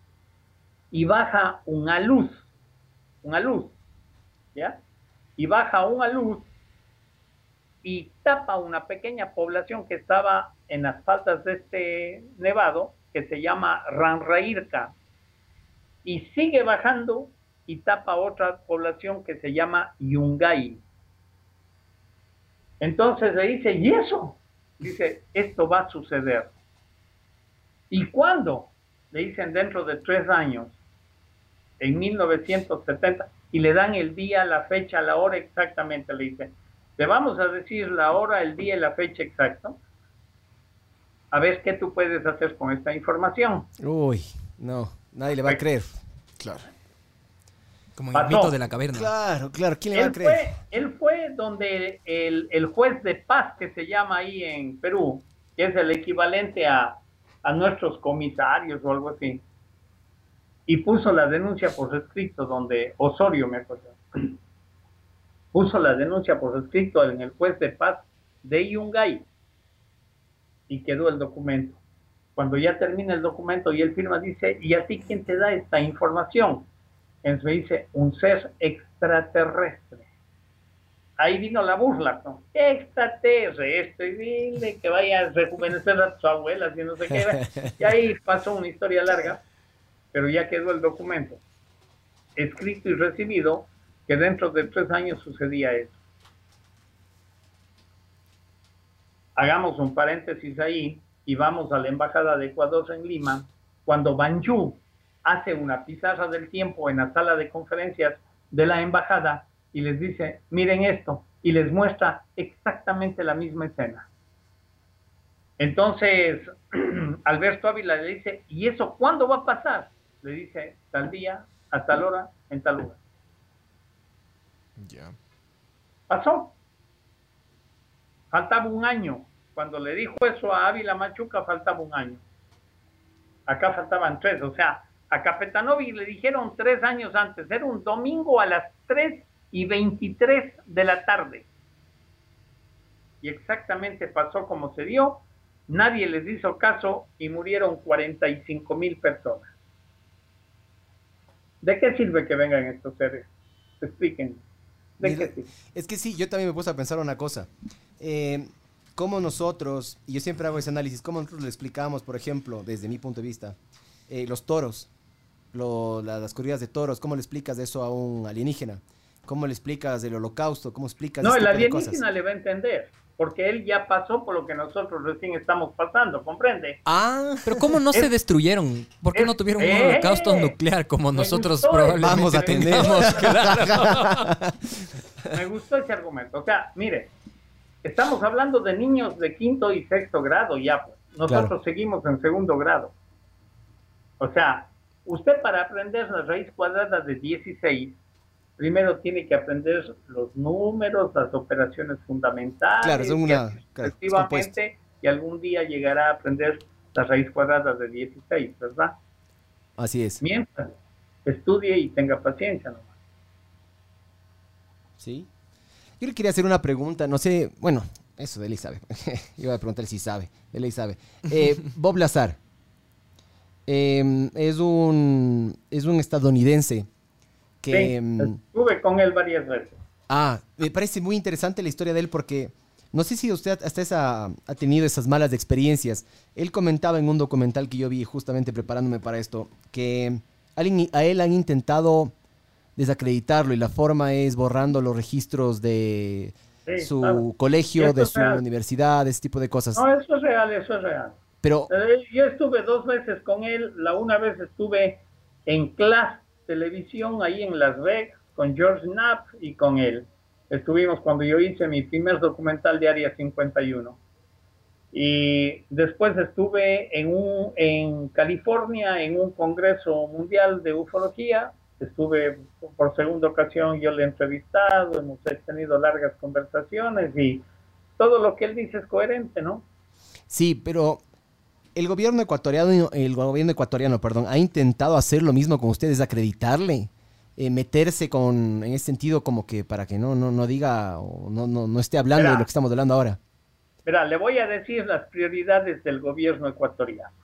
y baja una luz, una luz, ¿ya? Y baja una luz y tapa una pequeña población que estaba en las faldas de este nevado que se llama Ranrairca y sigue bajando y tapa otra población que se llama Yungay. Entonces le dice, ¿y eso? Dice, esto va a suceder. ¿Y cuándo? Le dicen dentro de tres años, en 1970, y le dan el día, la fecha, la hora exactamente. Le dicen, te vamos a decir la hora, el día y la fecha exacto a ver qué tú puedes hacer con esta información. Uy, no, nadie le va a creer. Claro. Como el mito de la caverna. Claro, claro, ¿quién le va a creer? Fue, él fue donde el, el, juez de paz que se llama ahí en Perú, que es el equivalente a, a nuestros comisarios o algo así, y puso la denuncia por escrito donde Osorio, me acuerdo, puso la denuncia por escrito en el juez de paz de Yungay y quedó el documento. Cuando ya termina el documento y él firma, dice, ¿y a ti quién te da esta información? Entonces dice, un ser extraterrestre. Ahí vino la burla, ¿no? Extraterrestre, dile que vaya a rejuvenecer a su abuela, si no se queda. Y ahí pasó una historia larga, pero ya quedó el documento, escrito y recibido, que dentro de tres años sucedía eso. hagamos un paréntesis ahí y vamos a la Embajada de Ecuador en Lima, cuando Banjú hace una pizarra del tiempo en la sala de conferencias de la embajada y les dice, miren esto, y les muestra exactamente la misma escena. Entonces, Alberto Ávila le dice, ¿y eso cuándo va a pasar? Le dice, tal día, a tal hora, en tal lugar. Ya. Pasó. Faltaba un año. Cuando le dijo eso a Ávila Machuca, faltaba un año. Acá faltaban tres. O sea, a Capetanovi le dijeron tres años antes. Era un domingo a las 3 y 23 de la tarde. Y exactamente pasó como se dio. Nadie les hizo caso y murieron 45 mil personas. ¿De qué sirve que vengan estos seres? Expliquen. ¿De Mira, qué sirve? Es que sí, yo también me puse a pensar una cosa. Eh, ¿Cómo nosotros, y yo siempre hago ese análisis, cómo nosotros le explicamos, por ejemplo, desde mi punto de vista, eh, los toros, lo- la- las corridas de toros, cómo le explicas eso a un alienígena? ¿Cómo le explicas del holocausto? ¿Cómo explicas No, ese el de cosas? alienígena le va a entender, porque él ya pasó por lo que nosotros recién estamos pasando, ¿comprende? Ah, Pero ¿cómo no se Es- destruyeron? ¿Por qué no es- tuvieron un ¡Eh! holocausto nuclear como nosotros probablemente vamos a tener. Claro. Me gustó ese argumento. O sea, mire, estamos hablando de niños de quinto y sexto grado ya, pues. Nosotros Claro. seguimos en segundo grado. O sea, usted para aprender la raíz cuadrada de 16, primero tiene que aprender los números, las operaciones fundamentales. Claro, son y una- sucesivamente, y algún día llegará a aprender la raíz cuadrada de 16, ¿verdad? así es. Mientras, estudie y tenga paciencia nomás. Sí. Yo le quería hacer una pregunta, no sé, bueno, eso de sabe. Yo iba a preguntar si sabe, sabe. Eh, Bob Lazar eh, es un es un estadounidense que Sí, mm, estuve con él varias veces. ah, me parece muy interesante la historia de él porque no sé si usted hasta esa ha tenido esas malas experiencias. Él comentaba en un documental que yo vi justamente preparándome para esto que alguien- a él han intentado desacreditarlo y la forma es borrando los registros de Sí, su claro. Colegio, de su universidad, ese tipo de cosas. No, eso es real, eso es real. Pero, Eh, Yo estuve dos veces con él. La una vez estuve en Class Televisión, ahí en Las Vegas, con George Knapp y con él. Estuvimos cuando yo hice mi primer documental de Área 51. Y después estuve en, un, en California en un congreso mundial de ufología. Estuve por segunda ocasión, yo le he entrevistado, hemos tenido largas conversaciones y todo lo que él dice es coherente, ¿no? sí, pero el gobierno ecuatoriano, el gobierno ecuatoriano, perdón, ha intentado hacer lo mismo con ustedes, acreditarle, eh, meterse con, en ese sentido, como que para que no, no, no diga o no, no, no esté hablando Verá. de lo que estamos hablando ahora. Mira, le voy a decir las prioridades del gobierno ecuatoriano.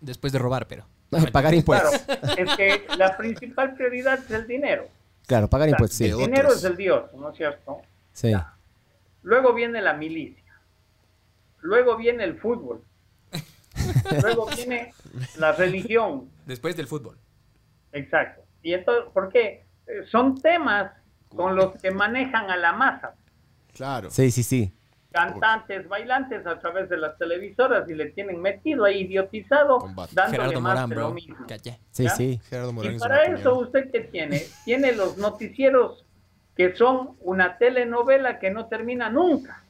Después de robar, pero. pagar Claro, impuestos. es que la principal prioridad es el dinero. Claro, pagar O sea, impuestos, sí. El dinero es el Dios, ¿no es cierto? sí. Luego viene la milicia. Luego viene el fútbol. Luego viene la religión. Después del fútbol. Exacto. Y entonces, ¿por qué? Eh, Son temas con los que manejan a la masa. Claro. Sí, sí, sí. Cantantes, bailantes a través de las televisoras y le tienen metido ahí idiotizado, Combate. dándole Gerardo más Morán, de lo mismo. Calle. Sí, ¿Ya? sí. Gerardo Morán Y para eso, opinión. ¿usted qué tiene? Tiene los noticieros que son una telenovela que no termina nunca.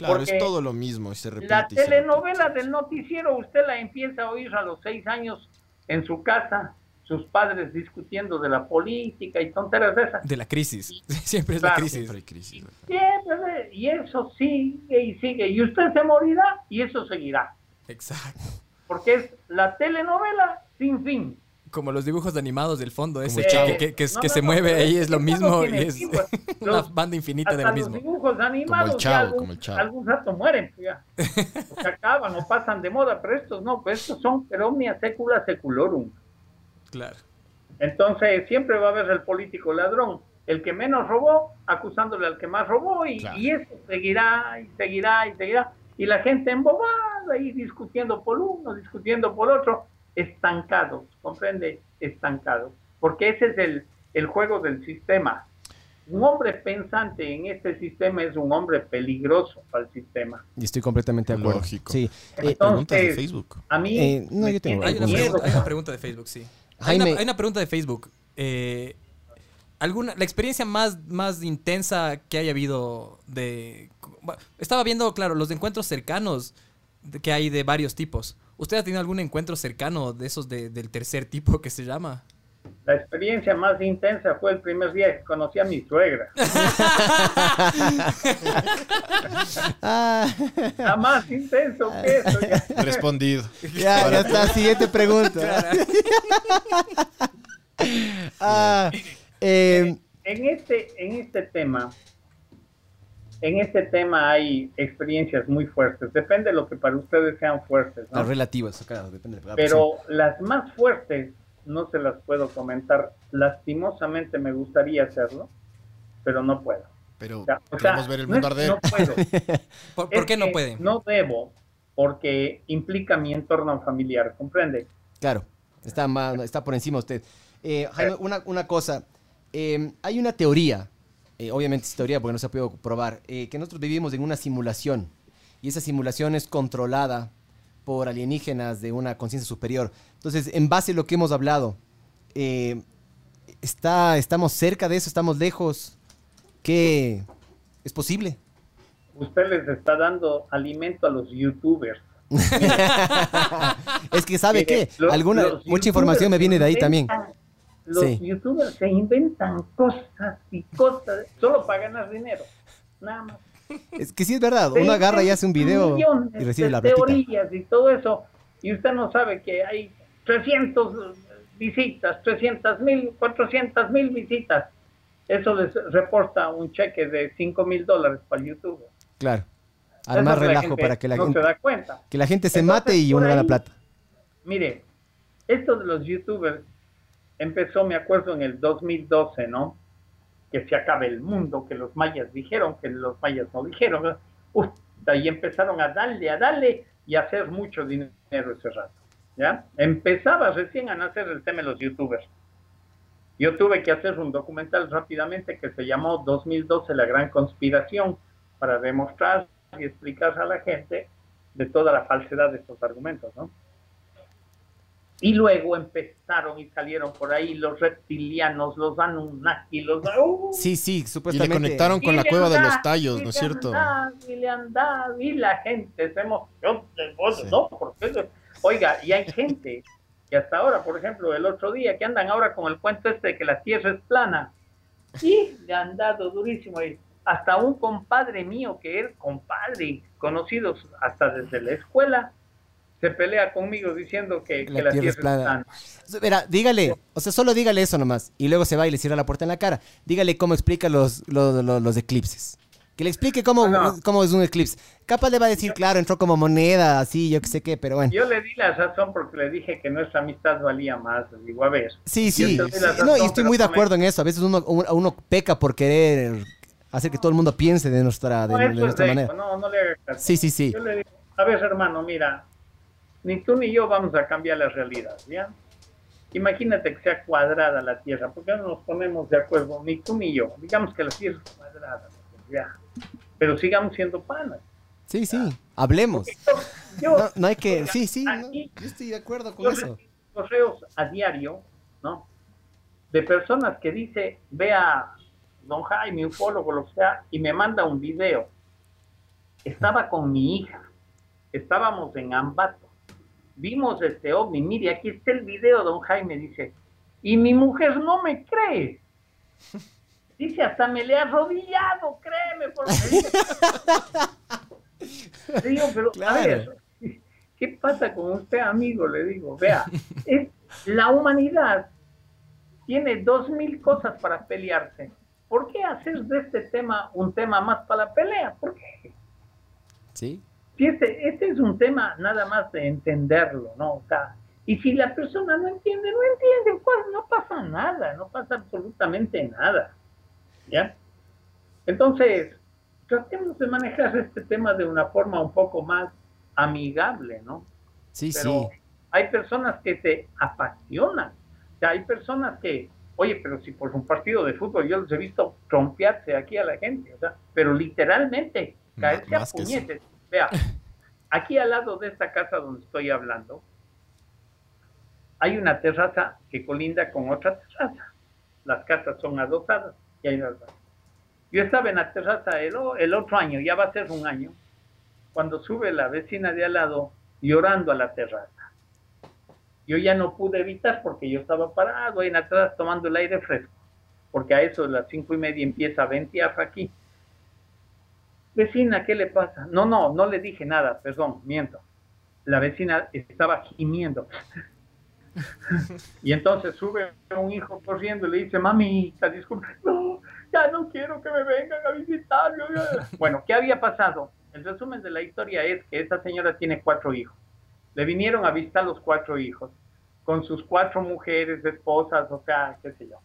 Claro, porque es todo lo mismo y se repite. La y se telenovela repite. del noticiero, usted la empieza a oír a los seis años en su casa, sus padres discutiendo de la política y tonteras de esas. De la crisis. Siempre es Claro. la crisis. Siempre hay crisis. Siempre, y eso sigue y sigue. Y usted se morirá y eso seguirá. Exacto. Porque es la telenovela sin fin. Como los dibujos animados del fondo, ese el que, Chavo. que, No, que no, se no, mueve ahí, es es lo mismo y es pues. una Los- banda infinita de lo los mismo. dibujos animados Chavo, ya algún, como el Chavo. algún rato mueren, pues ya. O se acaban o pasan de moda, pero estos no, pues estos son per omnia secula seculorum. Claro. Entonces siempre va a haber el político ladrón, el que menos robó, acusándole al que más robó, y, Claro. y eso seguirá y seguirá y seguirá. Y la gente embobada ahí discutiendo por uno, discutiendo por otro, estancados, ¿comprende? Estancados. Porque ese es el, el juego del sistema. un hombre pensante en este sistema es un hombre peligroso para el sistema. Y estoy completamente de acuerdo. Lógico. Sí. Eh, Preguntas de Entonces, Facebook. A mí Eh, no, yo tengo Hay una, pregunta, hay una pregunta de Facebook, sí. Hay Jaime- una, hay una pregunta de Facebook. Eh, ¿alguna, la experiencia más, más intensa que haya habido de... Estaba viendo, claro, los encuentros cercanos que hay de varios tipos. ¿Usted ha tenido algún encuentro cercano de esos de- del tercer tipo que se llama? La experiencia más intensa fue el primer día que conocí a mi suegra. Ah, Nada más intenso que eso. ya. Respondido. ya, ya está. Siguiente pregunta. Ah, eh, En este, en este tema, en este tema hay experiencias muy fuertes. Depende de lo que para ustedes sean fuertes, ¿no? las relativas, claro, depende de la Pero las más fuertes no se las puedo comentar. Lastimosamente me gustaría hacerlo, pero no puedo. Pero O sea, o sea, queremos ver el no mundo es- arder. No puedo. ¿Por, qué no puede? No debo, porque implica mi entorno familiar, ¿comprende? Claro, está, más, está por encima usted. Eh, Jaime, una, una cosa. eh, hay una teoría, eh, obviamente es teoría porque no se ha podido probar, eh, que nosotros vivimos en una simulación. Y esa simulación es controlada por alienígenas de una conciencia superior. Entonces, en base a lo que hemos hablado, eh, está, ¿estamos cerca de eso? ¿Estamos lejos? ¿Qué es posible? Usted les está dando alimento a los youtubers. es que, ¿sabe los- Alguna, mucha información me viene de ahí también. Los Sí. youtubers se inventan cosas y cosas solo para ganar dinero. Nada más. Es que sí es verdad, uno agarra y hace un video y recibe de la platita. teorías y todo eso. Y usted no sabe que hay 300 visitas, 300 mil, 400 mil visitas. Eso les reporta un cheque de 5 mil dólares para YouTube. Claro. Además la relajo para que la no gente, se da cuenta. que la gente se Entonces, mate y uno gana ahí- plata. Mire, esto de los youtubers empezó, me acuerdo, en el 2012, ¿no? Que se acabe el mundo, que los mayas dijeron, que los mayas no dijeron. Uf, ahí empezaron a darle, a darle y a hacer mucho dinero ese rato. ¿Ya? Empezaba recién a nacer el tema de los youtubers. Yo tuve que hacer un documental rápidamente que se llamó 2012 La Gran Conspiración para demostrar y explicar a la gente de toda la falsedad de estos argumentos, ¿no? Y luego empezaron y salieron por ahí los reptilianos, los Anunnaki, los... ¡Uh! Sí, sí, Y le supuestamente. conectaron con Y la cueva de los tallos, ¿no es cierto? dado, Y le han dado, y la gente se emocionó. Sí. No, porque eso- Oiga, y hay gente que hasta ahora, por ejemplo, el otro día, que andan ahora con el cuento este de que la tierra es plana, y le han dado durísimo. Y hasta un compadre mío, que es compadre, conocidos hasta desde la escuela, se pelea conmigo diciendo que, que la, tierra, es plana. Mira, dígale, o sea, solo dígale eso nomás. Y luego se va y le cierra la puerta en la cara. Dígale cómo explica los, los, los- los eclipses. Que le explique cómo, No. cómo es un eclipse. Capaz le va a decir, claro, entró como moneda, así, yo qué sé qué, pero bueno. Yo le di la razón porque le dije que nuestra amistad valía más. Digo, a ver. Sí, sí. La No, y estoy muy de acuerdo en eso. A veces uno, uno, uno peca por querer hacer que todo el mundo piense de nuestra, de, No, de nuestra de manera. no, no le hagas caso. Sí, sí, sí. Yo le digo, a ver, hermano, mira, ni tú ni yo vamos a cambiar la realidad, ¿ya? Imagínate que sea cuadrada la Tierra, ¿por qué no nos ponemos de acuerdo? Ni tú ni yo. Digamos que la Tierra es cuadrada, ya. Pero sigamos siendo panas. Sí, sí. Hablemos. Yo, No, no hay que. Sí, sí. no, yo estoy de acuerdo con yo eso. correos a diario, ¿no? De personas que dice, vea, don Jaime, ufólogo, lo que sea, y me manda un video. Estaba con mi hija, estábamos en Ambato, vimos este ovni, mire, aquí está el video, don Jaime, dice, y mi mujer no me cree. Dice, hasta me le ha arrodillado, créeme, porque Le digo, pero a ver, ¿qué pasa con usted, amigo? Le digo, vea, es, la humanidad tiene dos mil cosas para pelearse. ¿Por qué hacer de este tema un tema más para la pelea? ¿Por qué? Sí. Si este, este es un tema nada más de entenderlo, ¿no? O sea, y si la persona no entiende, no entiende, pues no pasa nada, no pasa absolutamente nada. ¿Ya? Entonces, tratemos de manejar este tema de una forma un poco más amigable, ¿no? Sí, Pero sí. hay personas que se apasionan. O sea, hay personas que, Oye, pero si por un partido de fútbol yo los he visto trompearse aquí a la gente, o sea, pero literalmente, caerse a puñetes. Vea, aquí al lado de esta casa donde estoy hablando, hay una terraza que colinda con otra terraza. Las casas son adosadas y hay Yo estaba en la terraza el, el otro año, ya va a ser un año, cuando sube la vecina de al lado llorando a la terraza. Yo ya no pude evitar porque yo estaba parado ahí en atrás tomando el aire fresco, porque a eso de las cinco y media empieza a ventear aquí. Vecina, ¿qué le pasa? No, no, no le dije nada, perdón, miento. La vecina estaba gimiendo. y entonces sube un hijo corriendo y le dice, mamita, disculpe, no, ya no quiero que me vengan a visitar. bueno, ¿qué había pasado? El resumen de la historia es que esa señora tiene cuatro hijos. Le vinieron a visitar los cuatro hijos con sus cuatro mujeres, esposas, o sea, qué sé yo.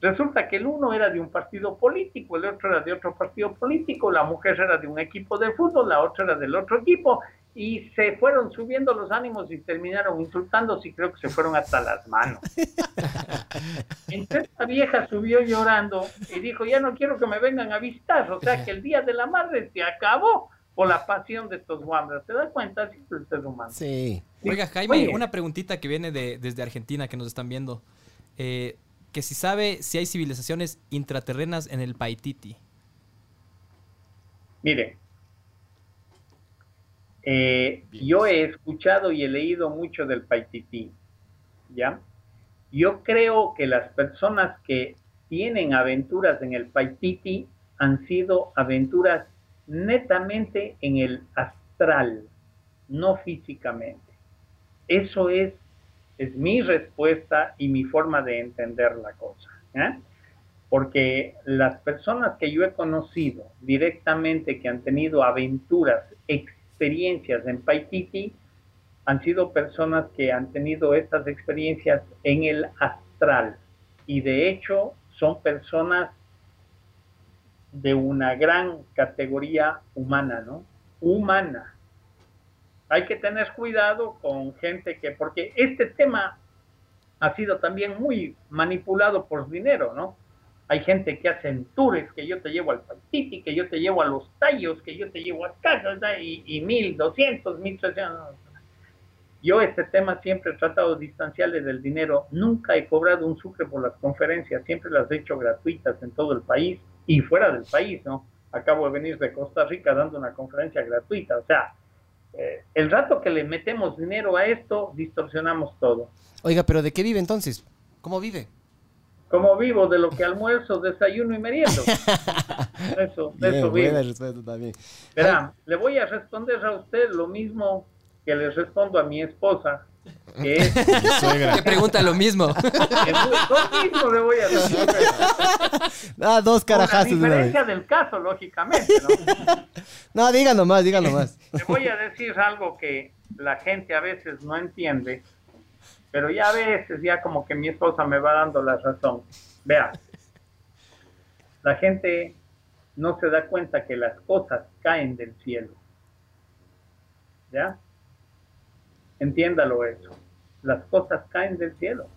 Resulta que el uno era de un partido político, el otro era de otro partido político, la mujer era de un equipo de fútbol, la otra era del otro equipo, y se fueron subiendo los ánimos y terminaron insultándose y creo que se fueron hasta las manos. Entonces esta vieja subió llorando y dijo, ya no quiero que me vengan a visitar, o sea que el Día de la Madre se acabó por la pasión de estos guambras. ¿Te das cuenta? Sí, el ser humano. Sí. Oiga, Jaime, una preguntita que viene de, desde Argentina que nos están viendo. Eh, que si sabe si hay civilizaciones intraterrenas en el Paititi. Mire, eh, yo he escuchado y he leído mucho del Paititi, ¿ya? Yo creo que las personas que tienen aventuras en el Paititi han sido aventuras netamente en el astral, no físicamente. Eso es, es mi respuesta y mi forma de entender la cosa. Porque las personas que yo he conocido directamente que han tenido aventuras, experiencias en Paititi, han sido personas que han tenido estas experiencias en el astral. Y de hecho son personas de una gran categoría humana, ¿no? Humana. Hay que tener cuidado con gente que, porque este tema ha sido también muy manipulado por dinero, ¿no? Hay gente que hace tours, que yo te llevo al Paititi, que yo te llevo a los tallos, que yo te llevo a casa, y, y mil doscientos, mil trescientos. Yo este tema siempre he tratado de distanciarle del dinero. Nunca he cobrado un sucre por las conferencias, siempre las he hecho gratuitas en todo el país y fuera del país, ¿no? Acabo de venir de Costa Rica dando una conferencia gratuita, o sea, eh, el rato que le metemos dinero a esto, distorsionamos todo. Oiga, pero ¿de qué vive entonces? ¿Cómo vive? ¿Cómo vivo? De lo que almuerzo, desayuno y meriendo. Eso, de eso vivo. también. Verá, le voy a responder a usted lo mismo que le respondo a mi esposa que es... Que pregunta lo mismo. lo mismo le voy a decir. Ah, dos carajazos. Con la diferencia del caso, lógicamente, ¿no? no, diga nomás, diga nomás. Le voy a decir algo que la gente a veces no entiende, pero ya a veces ya como que mi esposa me va dando la razón. Vea, la gente no se da cuenta que las cosas caen del cielo. ¿Ya? Entiéndalo eso. Las cosas caen del cielo.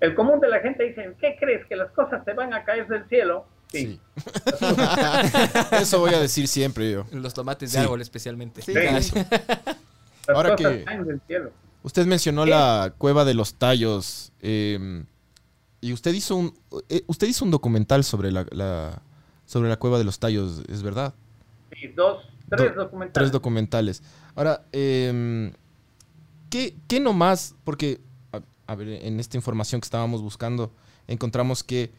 El común de la gente dice, ¿qué crees? ¿Que las cosas se van a caer del cielo? Sí. eso voy a decir siempre yo. Los tomates de árbol especialmente. Sí. Las Ahora cosas que caen del cielo. Usted mencionó la cueva de los tallos. Em, y usted hizo un eh, usted hizo un documental sobre la, sobre la cueva de los tallos, ¿es verdad? Sí, dos, tres documentales. Tres documentales. Ahora, eh, ¿qué, ¿qué nomás? Porque, a, ver, en esta información que estábamos buscando, encontramos que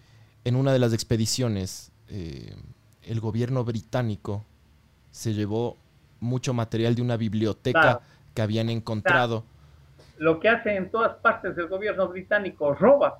en una de las expediciones, eh, el gobierno británico se llevó mucho material de una biblioteca que habían encontrado. Lo que hace en todas partes del gobierno británico, roba.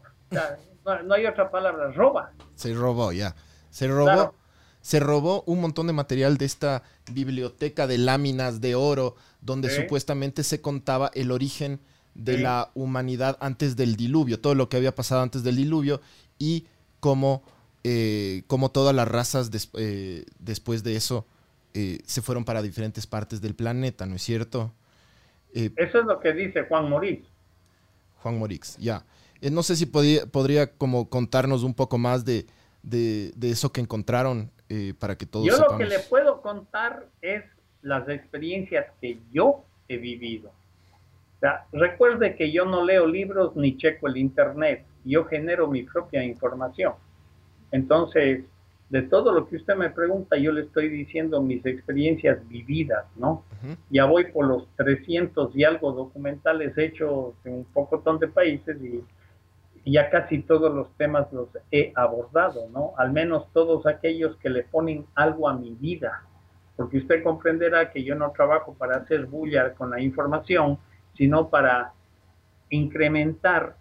no, hay otra palabra, roba. Se robó, ya. Se robó se robó un montón de material de esta biblioteca de láminas de oro, donde supuestamente se contaba el origen de la humanidad antes del diluvio, todo lo que había pasado antes del diluvio y cómo, eh, todas las razas eh, después de eso eh, se fueron para diferentes partes del planeta, ¿no es cierto? eso es lo que dice Juan Morix. Juan Morix, ya. No sé si podía, podría como contarnos un poco más de, de, de eso que encontraron para que todos Yo sepamos. lo que le puedo contar es las experiencias que yo he vivido. O sea, recuerde que yo no leo libros ni checo el internet, yo genero mi propia información. Entonces, de todo lo que usted me pregunta, yo le estoy diciendo mis experiencias vividas, ¿no? Ya voy por los 300 y algo documentales hechos en un pocotón de países y, y ya casi todos los temas los he abordado, ¿no? Al menos todos aquellos que le ponen algo a mi vida, porque usted comprenderá que yo no trabajo para hacer bulla con la información, sino para incrementar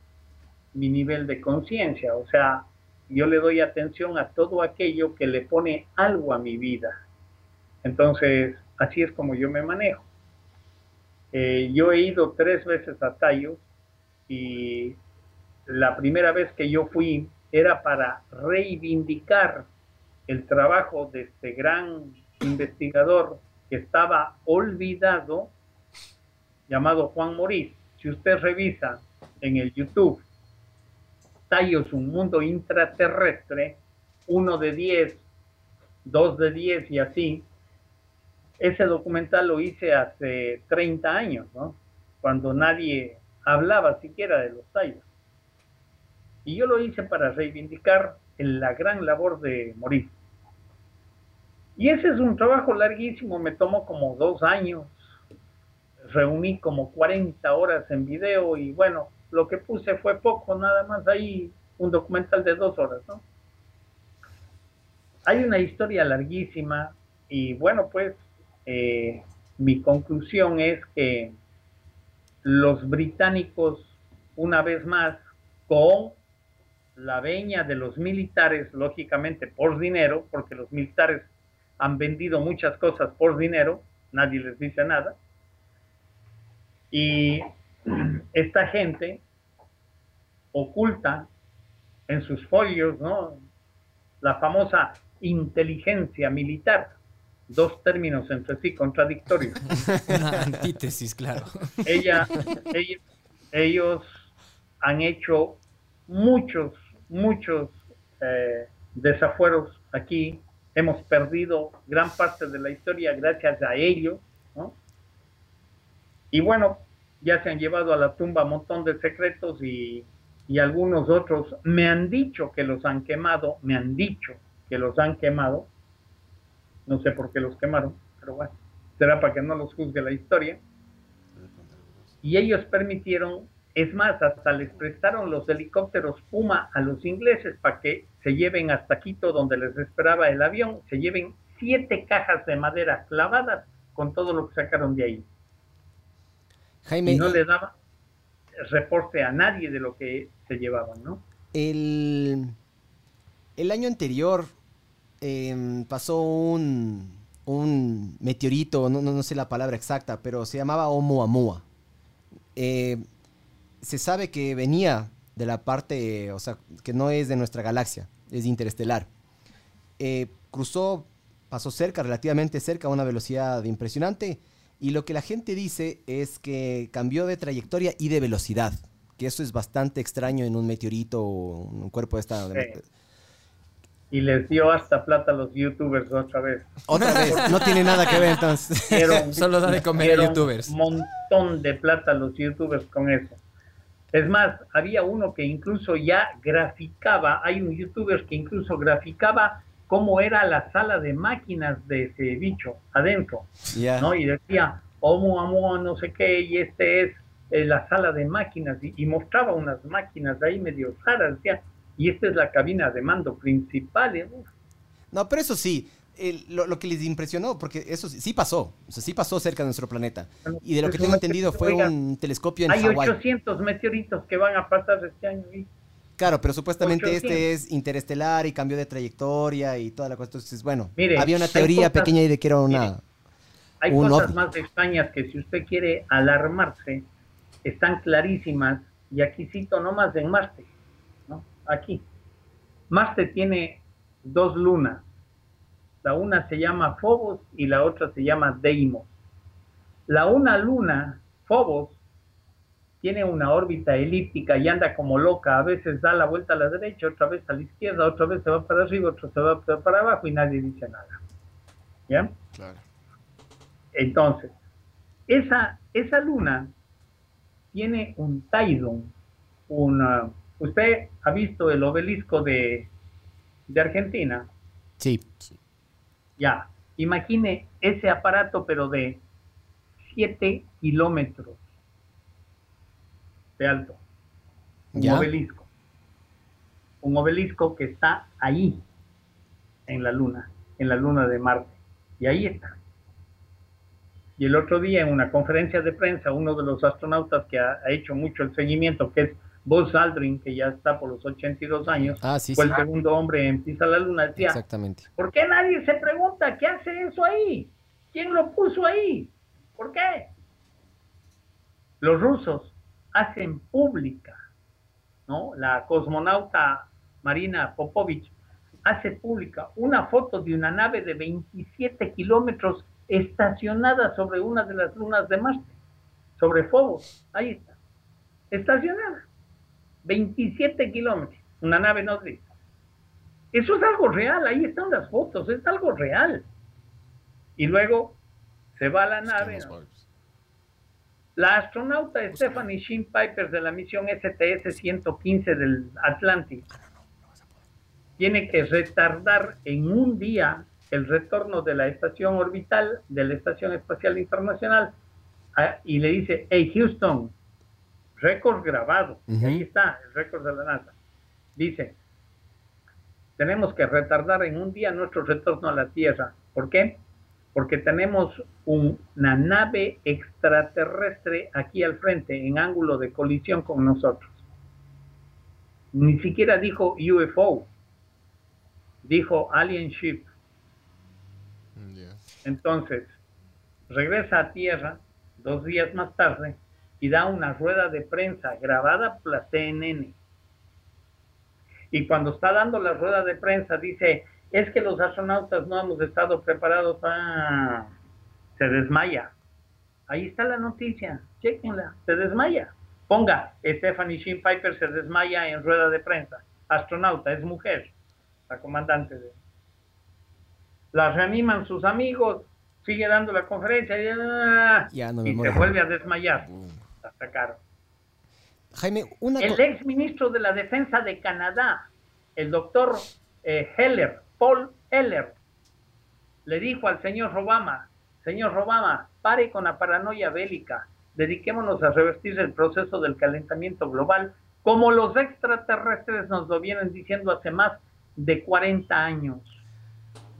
mi nivel de conciencia, o sea, yo le doy atención a todo aquello que le pone algo a mi vida. Entonces, así es como yo me manejo. Eh, yo he ido tres veces a Tallos y la primera vez que yo fui era para reivindicar el trabajo de este gran investigador que estaba olvidado, llamado Juan Morís. Si usted revisa en el YouTube, Tallos, un mundo intraterrestre, uno de 10, dos de 10 y así, ese documental lo hice hace 30 años, ¿no? Cuando nadie hablaba siquiera de los tallos. Y yo lo hice para reivindicar la gran labor de Morir. Y ese es un trabajo larguísimo, me tomó como dos años. Reuní como 40 horas en video y bueno, lo que puse fue poco, nada más ahí un documental de dos horas, ¿no? Hay una historia larguísima y bueno, pues eh, mi conclusión es que los británicos, una vez más, con la veña de los militares, lógicamente por dinero, porque los militares han vendido muchas cosas por dinero, nadie les dice nada, y esta gente oculta en sus folios, ¿no? La famosa inteligencia militar, dos términos entre sí contradictorios. Una antítesis, claro. Ella, ella- ellos han hecho muchos, muchos eh, desafueros aquí. Hemos perdido gran parte de la historia gracias a ellos, ¿no? Y bueno, ya se han llevado a la tumba un montón de secretos y, y algunos otros me han dicho que los han quemado, me han dicho que los han quemado. No sé por qué los quemaron, pero bueno, será para que no los juzgue la historia. Y ellos permitieron, es más, hasta les prestaron los helicópteros Puma a los ingleses para que se lleven hasta Quito, donde les esperaba el avión, se lleven siete cajas de madera clavadas con todo lo que sacaron de ahí. Jaime, Y no le daba reporte a nadie de lo que se llevaban, ¿no? el, el año anterior em, pasó un, un meteorito, no, no, no sé la palabra exacta, pero se llamaba Oumuamua. Eh, se sabe que venía de la parte, o sea, que no es de nuestra galaxia, es interestelar. Eh, cruzó, pasó cerca, relativamente cerca, a una velocidad impresionante. Y lo que la gente dice es que cambió de trayectoria y de velocidad. Que eso es bastante extraño en un meteorito o un cuerpo de esta. Sí. Y les dio hasta plata a los youtubers otra vez. Otra vez, no tiene nada que ver entonces. Dieron- Solo da de comer a youtubers. Un montón de plata a los youtubers con eso. Es más, había uno que incluso ya graficaba, hay un youtuber que incluso graficaba cómo era la sala de máquinas de ese bicho adentro. ¿no? Y decía, homo, amo, no sé qué, y este es eh, la sala de máquinas, y, y mostraba unas máquinas ahí medio raras, decía, y esta es la cabina de mando principal, uf, No, pero eso sí, el- lo, lo que les impresionó, porque eso sí, sí pasó, o sea, sí pasó cerca de nuestro planeta. Y de lo que Eso tengo entendido fue oiga, un telescopio en hay Hawái. 800 meteoritos que van a pasar este año. ¿sí? Claro, pero supuestamente 800. este es interestelar y cambió de trayectoria y toda la cosa. Entonces, bueno, Mire, había una hay teoría cosas- pequeña ahí de que era una... mire, Hay Un cosas ovni. más extrañas que si usted quiere alarmarse, están clarísimas. Y aquí cito nomás en Marte. ¿no? Aquí. Marte tiene dos lunas. La una se llama Phobos y la otra se llama Deimos. La una luna, Phobos, tiene una órbita elíptica y anda como loca. A veces da la vuelta a la derecha, otra vez a la izquierda, otra vez se va para arriba, otra se va para abajo y nadie dice nada. ¿Ya? Claro. Entonces, esa, esa luna tiene un Taidon, una... ¿Usted ha visto el obelisco de, de Argentina? Sí. Ya, imagine ese aparato, pero de 7 kilómetros de alto. Un Ya. obelisco. Un obelisco que está ahí, en la luna, en la luna de Marte. Y ahí está. Y el otro día, en una conferencia de prensa, uno de los astronautas que ha, ha hecho mucho el seguimiento, que es Buzz Aldrin, que ya está por los 82 años, Ah, sí, fue sí. el segundo hombre en pisar la luna, decía, Exactamente. ¿Por qué nadie se pregunta qué hace eso ahí? ¿Quién lo puso ahí? ¿Por qué? Los rusos hacen pública, ¿no? La cosmonauta Marina Popovich hace pública una foto de una nave de 27 kilómetros estacionada sobre una de las lunas de Marte, sobre Phobos. Ahí está. Estacionada. 27 kilómetros. Una nave nodriza. Eso es algo real, ahí están las fotos, es algo real. Y luego se va a la nave. ¿no? La astronauta Stephanie Shin Piper de la misión STS-115 del Atlantic tiene que retardar en un día el retorno de la estación orbital de la Estación Espacial Internacional ah, y le dice, hey Houston, récord grabado, y Ujú. ahí está el récord de la NASA. Dice, tenemos que retardar en un día nuestro retorno a la Tierra. ¿Por qué? Porque tenemos un- una nave extraterrestre aquí al frente, en ángulo de colisión con nosotros. Ni siquiera dijo UFO, dijo Alien Ship. Entonces, regresa a tierra dos días más tarde y da una rueda de prensa grabada por la CNN. Y cuando está dando la rueda de prensa dice, es que los astronautas no hemos estado preparados para... Se desmaya. Ahí está la noticia, chequenla, se desmaya. Ponga, Stephanie Shin Piper se desmaya en rueda de prensa. Astronauta, es mujer, la comandante de la reaniman sus amigos, sigue dando la conferencia y, ah, Ya no me y se vuelve a desmayar. La sacaron. Jaime, una El ex ministro de la Defensa de Canadá, el doctor eh, Heller, Paul Heller, le dijo al señor Obama, señor Obama, pare con la paranoia bélica, dediquémonos a revertir el proceso del calentamiento global, como los extraterrestres nos lo vienen diciendo hace más de 40 años.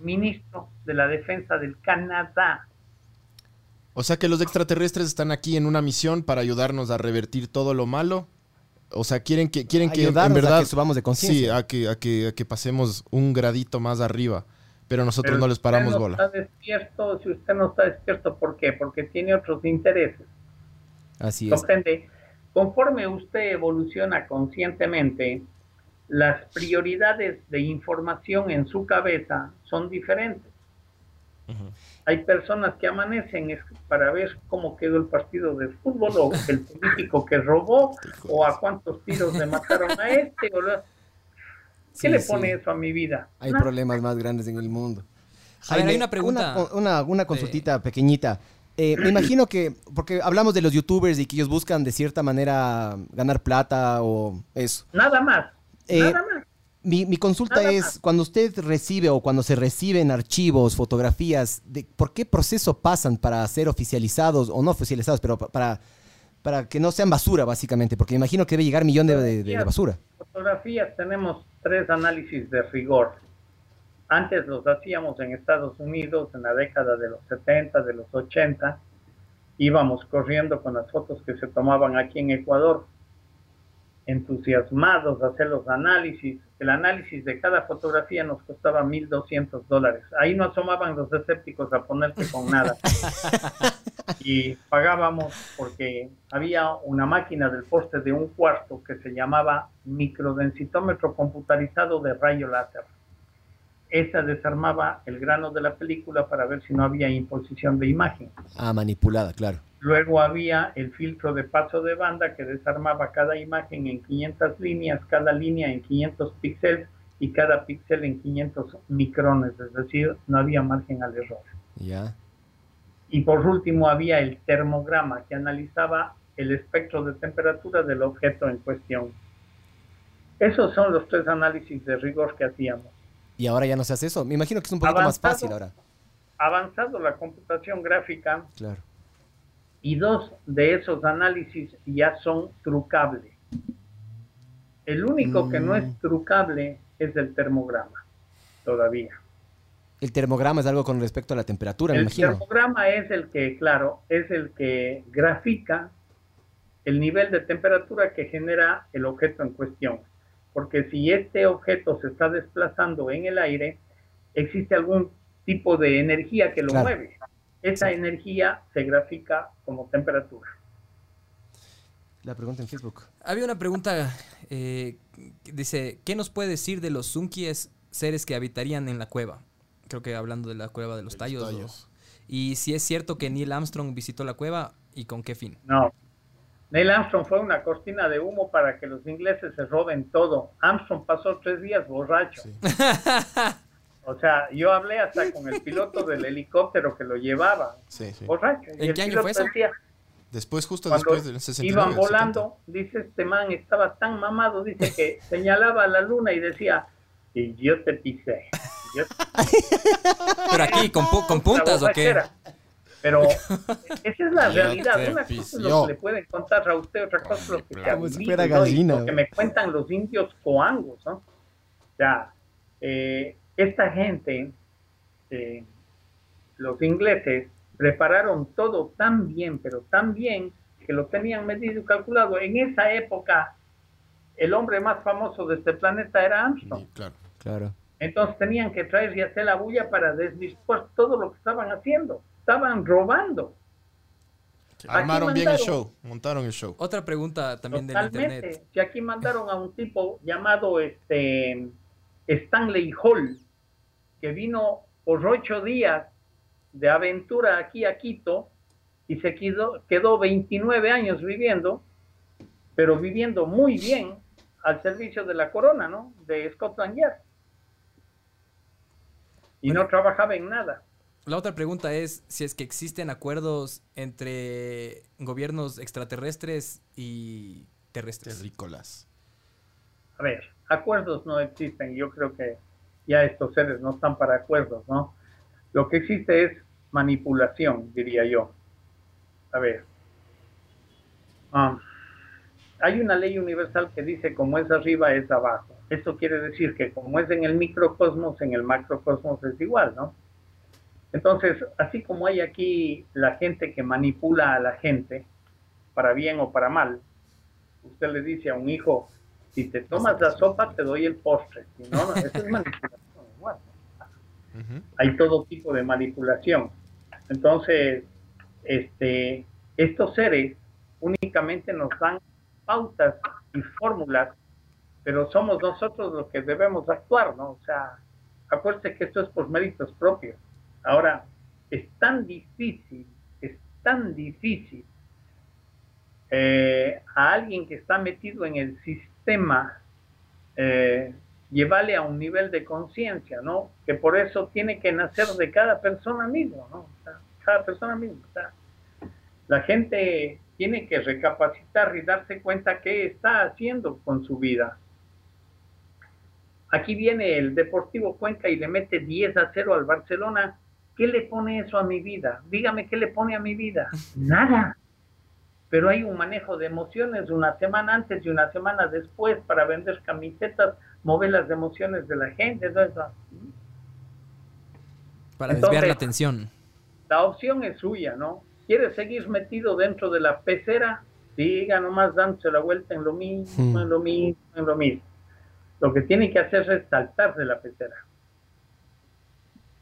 Ministro de la Defensa del Canadá. O sea que los extraterrestres están aquí en una misión para ayudarnos a revertir todo lo malo. O sea, quieren que, quieren que en Ayudarnos a verdad. que subamos de sí, conciencia. a que, a, que, a que pasemos un gradito más arriba. Pero nosotros Pero no les si paramos usted no bola. Está despierto, si usted no está despierto, ¿por qué? Porque tiene otros intereses. Así es. Comprende. Conforme usted evoluciona conscientemente, las prioridades de información en su cabeza son diferentes. Hay personas que amanecen es para ver cómo quedó el partido de fútbol o el político que robó o a cuántos tiros le mataron a este. O lo- ¿Qué Sí, le sí. pone eso a mi vida? Hay problemas más grandes en el mundo. A ver, hay una pregunta. Una, una- una consultita pequeñita. Eh, me imagino que, porque hablamos de los youtubers y que ellos buscan de cierta manera ganar plata o eso. Nada más. Eh, nada más. Mi, mi consulta es, cuando usted recibe o cuando se reciben archivos, fotografías, de, ¿por qué proceso pasan para ser oficializados o no oficializados, pero pa- para, para que no sean basura, básicamente? Porque me imagino que debe llegar millón de- de basura. Fotografías tenemos tres análisis de rigor. Antes los hacíamos en Estados Unidos en la década de los 70, de los 80. Íbamos corriendo con las fotos que se tomaban aquí en Ecuador, entusiasmados a hacer los análisis. El análisis de cada fotografía nos costaba 1.200 dólares. Ahí no asomaban los escépticos a ponerse con nada. y pagábamos porque había una máquina del poste de un cuarto que se llamaba microdensitómetro computarizado de rayo láser. Esa desarmaba el grano de la película para ver si no había imposición de imagen. Ah, manipulada, claro. Luego había el filtro de paso de banda que desarmaba cada imagen en 500 líneas, cada línea en 500 píxeles y cada píxel en 500 micrones, es decir, no había margen al error. Ya. Y por último había el termograma que analizaba el espectro de temperatura del objeto en cuestión. Esos son los tres análisis de rigor que hacíamos. Y ahora ya no se hace eso. Me imagino que es un poquito más fácil ahora. Avanzado la computación gráfica Claro. y dos de esos análisis ya son trucables. El único que no Mm. es trucable es el termograma, todavía. El termograma es algo con respecto a la temperatura, me El imagino. termograma es el que, claro, es el que grafica el nivel de temperatura que genera el objeto en cuestión. Porque si este objeto se está desplazando en el aire, existe algún tipo de energía que lo Claro. mueve. Esa Sí. energía se grafica como temperatura. La pregunta en Facebook. Había una pregunta eh, que dice, ¿qué nos puede decir de los Zunkies seres que habitarían en la cueva? Creo que hablando de la cueva de los De los tallos. o- tallos. y si es cierto que Neil Armstrong visitó la cueva y con qué fin. No. Neil Armstrong fue una cortina de humo para que los ingleses se roben todo. Armstrong pasó tres días borracho. Sí. O sea, yo hablé hasta con el piloto del helicóptero que lo llevaba, Sí, sí. borracho. Y ¿En el qué año fue eso? decía, Después, justo cuando después del 69. iban 70. volando, dice este man, estaba tan mamado, dice que señalaba a la luna y decía, y yo te pisé. Yo te Pero aquí, ¿con, pu- con puntas o qué? Pero esa es la realidad. Una cosa es lo que le pueden contar a usted, otra cosa es lo que se Lo que me cuentan los indios coangos, ¿no? O sea, eh, esta gente, eh, los ingleses, prepararon todo tan bien, pero tan bien, que lo tenían medido y calculado. En esa época, el hombre más famoso de este planeta era Armstrong. Claro. Claro. Entonces tenían que traer y hacer la bulla para desvirtuar todo lo que estaban haciendo. Estaban robando. Armaron bien el show, montaron el show. Otra pregunta también del internet. Si aquí mandaron a un tipo llamado este Stanley Hall, que vino por ocho días de aventura aquí a Quito y se quedó, quedó 29 años viviendo, pero viviendo muy bien al servicio de la corona, ¿no? De Scotland Yard. Y no trabajaba en nada. La otra pregunta es si es que existen acuerdos entre gobiernos extraterrestres y terrestres. Terrícolas. A ver, acuerdos no existen. Yo creo que ya estos seres no están para acuerdos, ¿no? Lo que existe es manipulación, diría yo. A ver. hay una ley universal que dice como es arriba es abajo. Esto quiere decir que como es en el microcosmos, en el macrocosmos es igual, ¿no? Entonces, así como hay aquí la gente que manipula a la gente, para bien o para mal, usted le dice a un hijo, si te tomas la sopa te doy el postre. Si no, no, eso es manipulación. Ujú. Hay todo tipo de manipulación. Entonces, este, estos seres únicamente nos dan pautas y fórmulas, pero somos nosotros los que debemos actuar, ¿no? O sea, acuérdese que esto es por méritos propios. Ahora, es tan difícil, es tan difícil eh, a alguien que está metido en el sistema eh, llevarle a un nivel de conciencia, ¿no? Que por eso tiene que nacer de cada persona mismo, ¿no? Cada persona misma. o sea, la gente tiene que recapacitar y darse cuenta qué está haciendo con su vida. Aquí viene el Deportivo Cuenca y le mete 10 a 0 al Barcelona. ¿Qué le pone eso a mi vida? Dígame qué le pone a mi vida. Nada. Pero hay un manejo de emociones una semana antes y una semana después para vender camisetas, mover las emociones de la gente. todo eso. Para Entonces- desviar la atención. La opción es suya, ¿no? ¿Quiere seguir metido dentro de la pecera? Siga nomás dándose la vuelta en lo mismo, en lo mismo, en lo mismo. Lo que tiene que hacer es saltar de la pecera.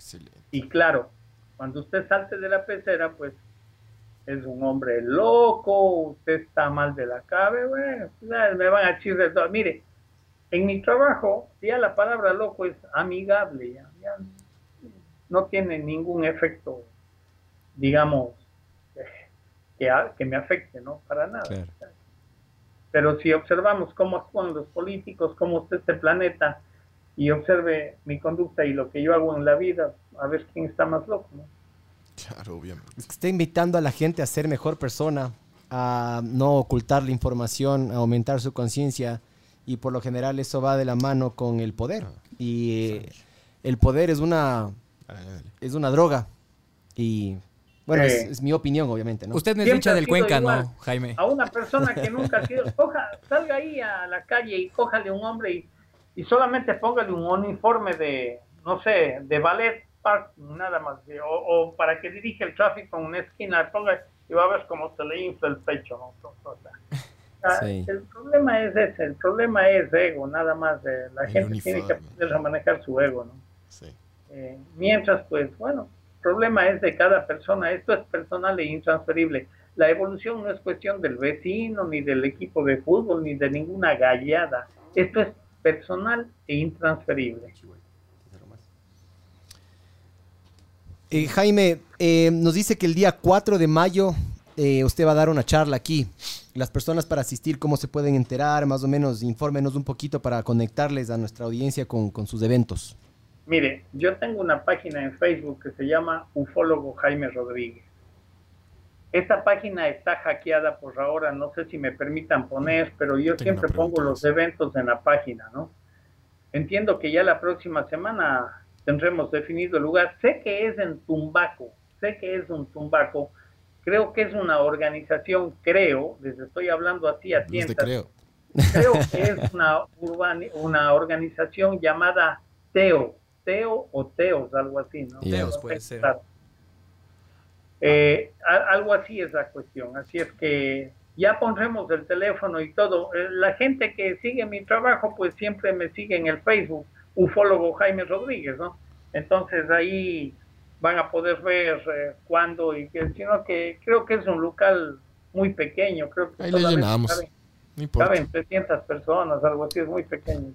Excelente. Y claro, cuando usted salte de la pecera, pues es un hombre loco, usted está mal de la cabeza, bueno, me van a chirrar todo. Mire, en mi trabajo, ya la palabra loco es amigable, ya, ya no tiene ningún efecto, digamos, que, que me afecte, ¿no? Para nada. Pero si observamos cómo actúan los políticos, cómo está este planeta, y observe mi conducta y lo que yo hago en la vida, a ver quién está más loco, ¿no? Claro, obviamente. Está invitando a la gente a ser mejor persona, a no ocultar la información, a aumentar su conciencia y por lo general eso va de la mano con el poder. Ah, y el poder es una, es una droga y bueno, es, mi opinión, obviamente, ¿no? Usted me dicha del Cuenca, ¿no, Jaime? A una persona que nunca ha sido, coja, salga ahí a la calle y cójale un hombre y, y solamente póngale un uniforme de, no sé, de ballet park, nada más, o, para que dirija el tráfico en una esquina, ponga y va a ver cómo se le infla el pecho, ¿no? El problema es ese, el problema es ego, nada más. De, la gente tiene que aprender a manejar su ego, ¿no? Eh, mientras, pues, bueno, el problema es de cada persona, esto es personal e intransferible. La evolución no es cuestión del vecino, ni del equipo de fútbol, ni de ninguna gallada. Esto es personal e intransferible. Eh, Jaime, eh, nos dice que el día 4 de mayo eh, usted va a dar una charla aquí. Las personas para asistir, ¿cómo se pueden enterar? Más o menos, infórmenos un poquito para conectarles a nuestra audiencia con, sus eventos. Mire, yo tengo una página en Facebook que se llama Ufólogo Jaime Rodríguez. Esta página está hackeada por ahora, no sé si me permitan poner, pero yo siempre pongo los eventos en la página, ¿no? Entiendo que ya la próxima semana tendremos definido el lugar. Sé que es en Tumbaco, sé que es un Tumbaco. Creo que es una organización, creo, les estoy hablando así a tientas. Creo. creo que es una, una organización llamada TEO, TEO o TEOS, algo así, ¿no? TEOS puede ser. Eh, algo así es la cuestión. Así es que ya pondremos el teléfono y todo. Eh, la gente que sigue mi trabajo, pues siempre me sigue en el Facebook ufólogo Jaime Rodríguez, ¿no? Entonces ahí van a poder ver eh, cuándo y que, sino que creo que es un local muy pequeño, creo que ahí le llenamos. Caben, 300 personas, algo así, es muy pequeño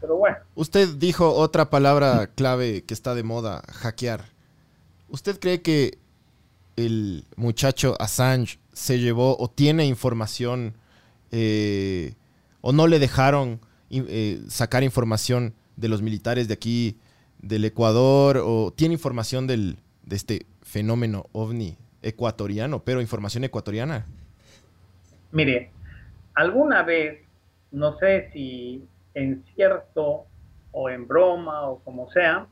pero bueno. Usted dijo otra palabra clave que está de moda, hackear. ¿Usted cree que el muchacho Assange se llevó o tiene información eh, o no le dejaron eh, sacar información de los militares de aquí, del Ecuador, o tiene información del, de este fenómeno ovni ecuatoriano, pero información ecuatoriana? Mire, alguna vez, no sé si en cierto o en broma o como sea,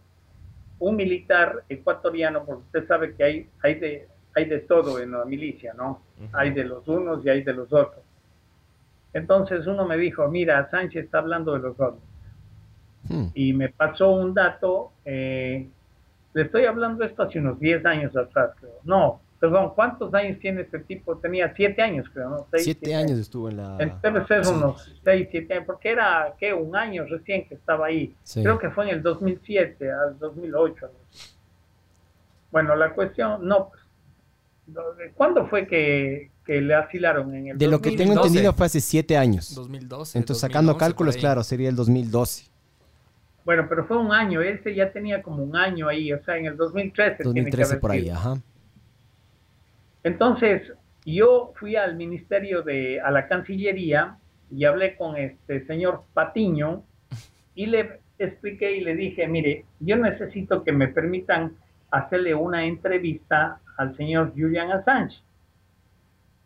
un militar ecuatoriano, porque usted sabe que hay, hay, de, hay de todo en la milicia, ¿no? Hay de los unos y hay de los otros. Entonces uno me dijo, mira, Sánchez está hablando de los otros. Hmm. Y me pasó un dato, eh, le estoy hablando esto hace unos 10 años atrás, creo. No, perdón, ¿cuántos años tiene este tipo? Tenía 7 años, creo, ¿no? 7 años estuvo en la... Debe ser unos 6, 7 años, porque era, ¿qué? Un año recién que estaba ahí. Creo que fue en el 2007 al 2008. Bueno, la cuestión, no, pues, ¿cuándo fue que, que le asilaron en el De lo que tengo entendido fue hace 7 años. 2012. Entonces, sacando cálculos, claro, sería el 2012. Bueno, pero fue un año, ese ya tenía como un año ahí, o sea, en el 2013. 2013 por ahí, ajá. Entonces, yo fui al ministerio de, a la Cancillería y hablé con este señor Patiño y le expliqué y le dije, mire, yo necesito que me permitan hacerle una entrevista al señor Julian Assange.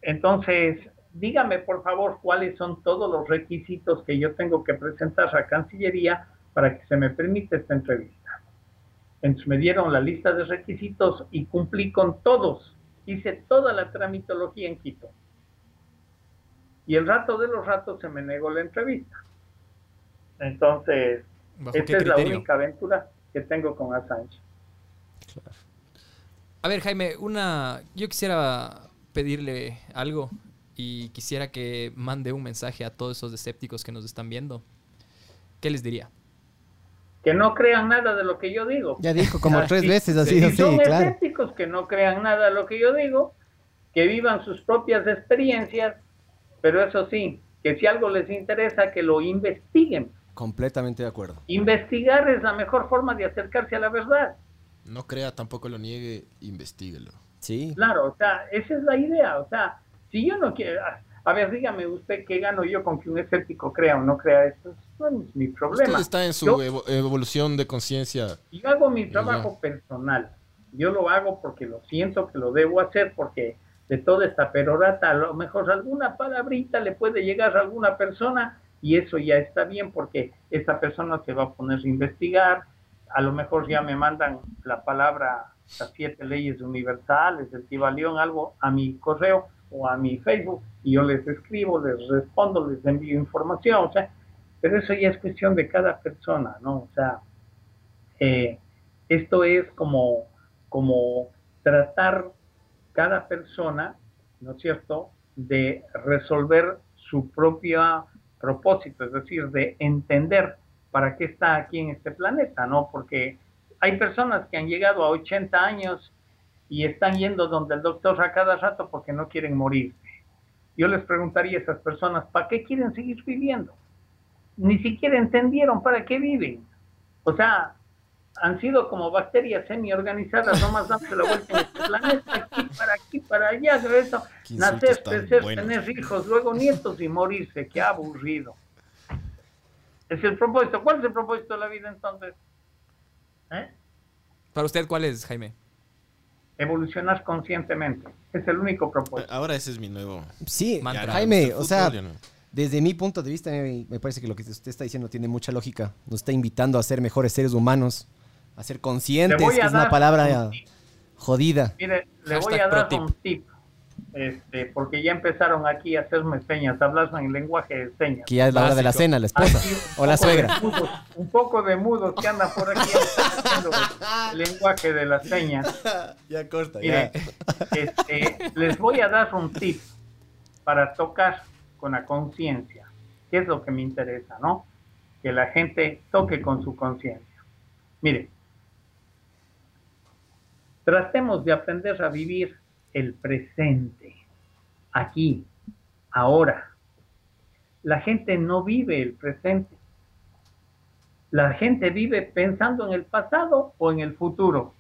Entonces, dígame por favor cuáles son todos los requisitos que yo tengo que presentar a Cancillería para que se me permita esta entrevista. Entonces me dieron la lista de requisitos y cumplí con todos. Hice toda la tramitología en Quito. Y el rato de los ratos se me negó la entrevista. Entonces, esta es la única aventura que tengo con Assange. A ver, Jaime, una. Yo quisiera pedirle algo y quisiera que mande un mensaje a todos esos escépticos que nos están viendo. ¿Qué les diría? que no crean nada de lo que yo digo. Ya dijo como tres veces así, sí, son escépticos que no crean nada de lo que yo digo, que vivan sus propias experiencias, pero eso sí, que si algo les interesa, que lo investiguen. Completamente de acuerdo. Investigar es la mejor forma de acercarse a la verdad. No crea, tampoco lo niegue, investiguelo. Sí. Claro, o sea, esa es la idea. O sea, si yo no quiero. A, ver, dígame usted qué gano yo con que un escéptico crea o no crea esto. No es mi problema. Usted está en su Yo- evo- evolución de conciencia. Yo hago mi trabajo personal. Yo lo hago porque lo siento que lo debo hacer, porque de toda esta perorata, a lo mejor alguna palabrita le puede llegar a alguna persona y eso ya está bien porque esa persona se va a poner a investigar. A lo mejor ya me mandan la palabra, las siete leyes universales, el León, algo a mi correo o a mi Facebook y yo les escribo, les respondo, les envío información. O sea, pero eso ya es cuestión de cada persona, ¿no? O sea, eh, esto es como, como tratar cada persona, ¿no es cierto?, de resolver su propio propósito, es decir, de entender para qué está aquí en este planeta, ¿no? Porque hay personas que han llegado a 80 años y están yendo donde el doctor a cada rato porque no quieren morirse. Yo les preguntaría a esas personas, ¿para qué quieren seguir viviendo? Ni siquiera entendieron para qué viven. O sea, han sido como bacterias semi-organizadas, nomás dándose la vuelta en este planeta, aquí para aquí, para allá, de eso, nacer, crecer, buenos. tener hijos, luego nietos y morirse, qué aburrido. Es el propósito. ¿Cuál es el propósito de la vida entonces? ¿Eh? Para usted, ¿cuál es, Jaime? Evolucionar conscientemente. Es el único propósito. Ahora ese es mi nuevo. Sí, Mantra. Jaime, o sea, no. desde mi punto de vista, me, parece que lo que usted está diciendo tiene mucha lógica. Nos está invitando a ser mejores seres humanos, a ser conscientes, Le voy que a es una palabra un jodida. Mire, le voy a dar un tip. Este, porque ya empezaron aquí a hacerme señas, a hablarme en lenguaje de señas. Que ya es la hora de la cena, la esposa Aquí o la poco de suegra. mudos, un poco de mudos que andan por aquí haciendo el lenguaje de las señas. Ya corta, Mire, este, les voy a dar un tip para tocar con la conciencia, que es lo que me interesa, ¿no? Que la gente toque con su conciencia. Mire, tratemos de aprender a vivir el presente, aquí, ahora. La gente no vive el presente. La gente vive pensando en el pasado o en el futuro.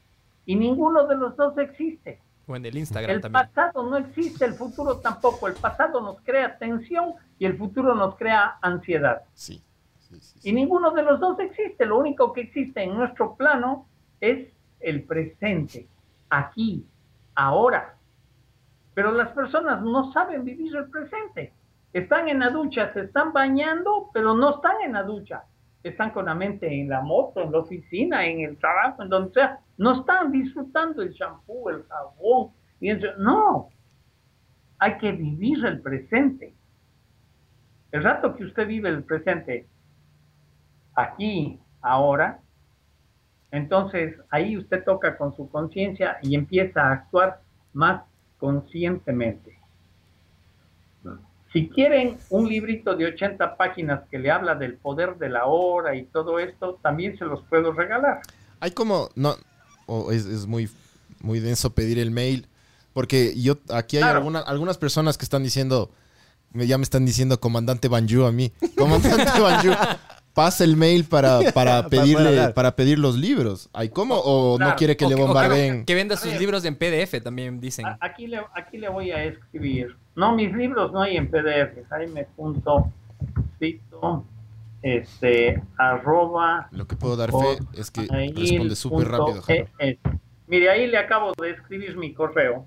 Y ninguno de los dos existe. O en el Instagram El también. pasado no existe, el futuro tampoco. El pasado nos crea tensión y el futuro nos crea ansiedad. Sí. sí, sí, Y ninguno de los dos existe. Lo único que existe en nuestro plano es el presente, aquí, ahora. Pero las personas no saben vivir el presente. Están en la ducha, se están bañando, pero no están en la ducha. Están con la mente en la moto, en la oficina, en el trabajo, en donde sea. No están disfrutando el champú, el jabón. No. Hay que vivir el presente. El rato que usted vive el presente, aquí, ahora, entonces ahí usted toca con su conciencia y empieza a actuar más conscientemente. Si quieren un librito de 80 páginas que le habla del poder de la hora y todo esto, también se los puedo regalar. Hay como. No. es, es muy, muy denso pedir el mail. Porque yo. Aquí hay Claro. alguna- algunas personas que están diciendo. Ya me están diciendo comandante Banju a mí. Comandante Banju. Pasa el mail para, para pedirle, para pedir los libros. ¿Hay cómo? ¿O no Claro. quiere que O le que- bombardeen? Que venda sus libros en PDF también dicen. Aquí le, aquí le voy a escribir. No, mis libros no hay en PDF. Jaime.cito, este, arroba, Lo que puedo dar fe es que responde súper rápido. Jaime. ES. Mire, ahí le acabo de escribir mi correo.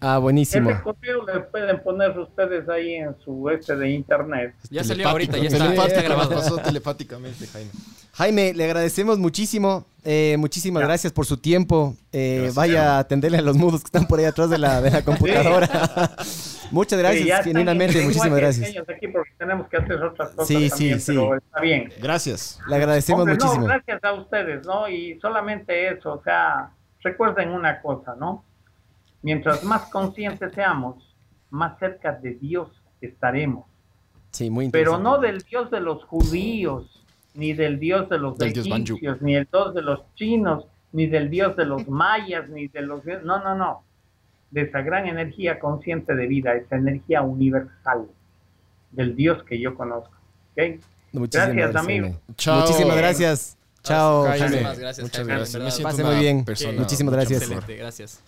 Ah, buenísimo. Ese correo le pueden poner ustedes ahí en su este de internet. Ya salió ahorita, ya está, ya está grabado. Pasó telepáticamente, Jaime. Jaime, le agradecemos muchísimo. Eh, muchísimas Ya. gracias por su tiempo. Eh, Gracias, vaya a atenderle a los mudos que están por ahí atrás de la, de la computadora. Muchas gracias, genuinamente, en muchísimas gracias. señas Aquí porque tenemos que hacer otras cosas Sí, sí, sí. pero está bien. Gracias. Le agradecemos Hombre, muchísimo. No, gracias a ustedes, ¿no? Y solamente eso, o sea, recuerden una cosa, ¿no? Mientras más conscientes seamos, más cerca de Dios estaremos. Sí, muy Pero no del Dios de los judíos, ni del Dios de los Del egipcios, ni del Dios de los chinos, ni del Dios de los mayas, ni de los... No, no, no. De esa gran energía consciente de vida, esa energía universal del Dios que yo conozco. ¿ok? Muchísimas Gracias, amigo. Muchísimas gracias. Chao, Jaime. Muchas gracias, Muchas Jaime, gracias. Pase una muy bien. persona Muchísimas gracias. Excelente, gracias.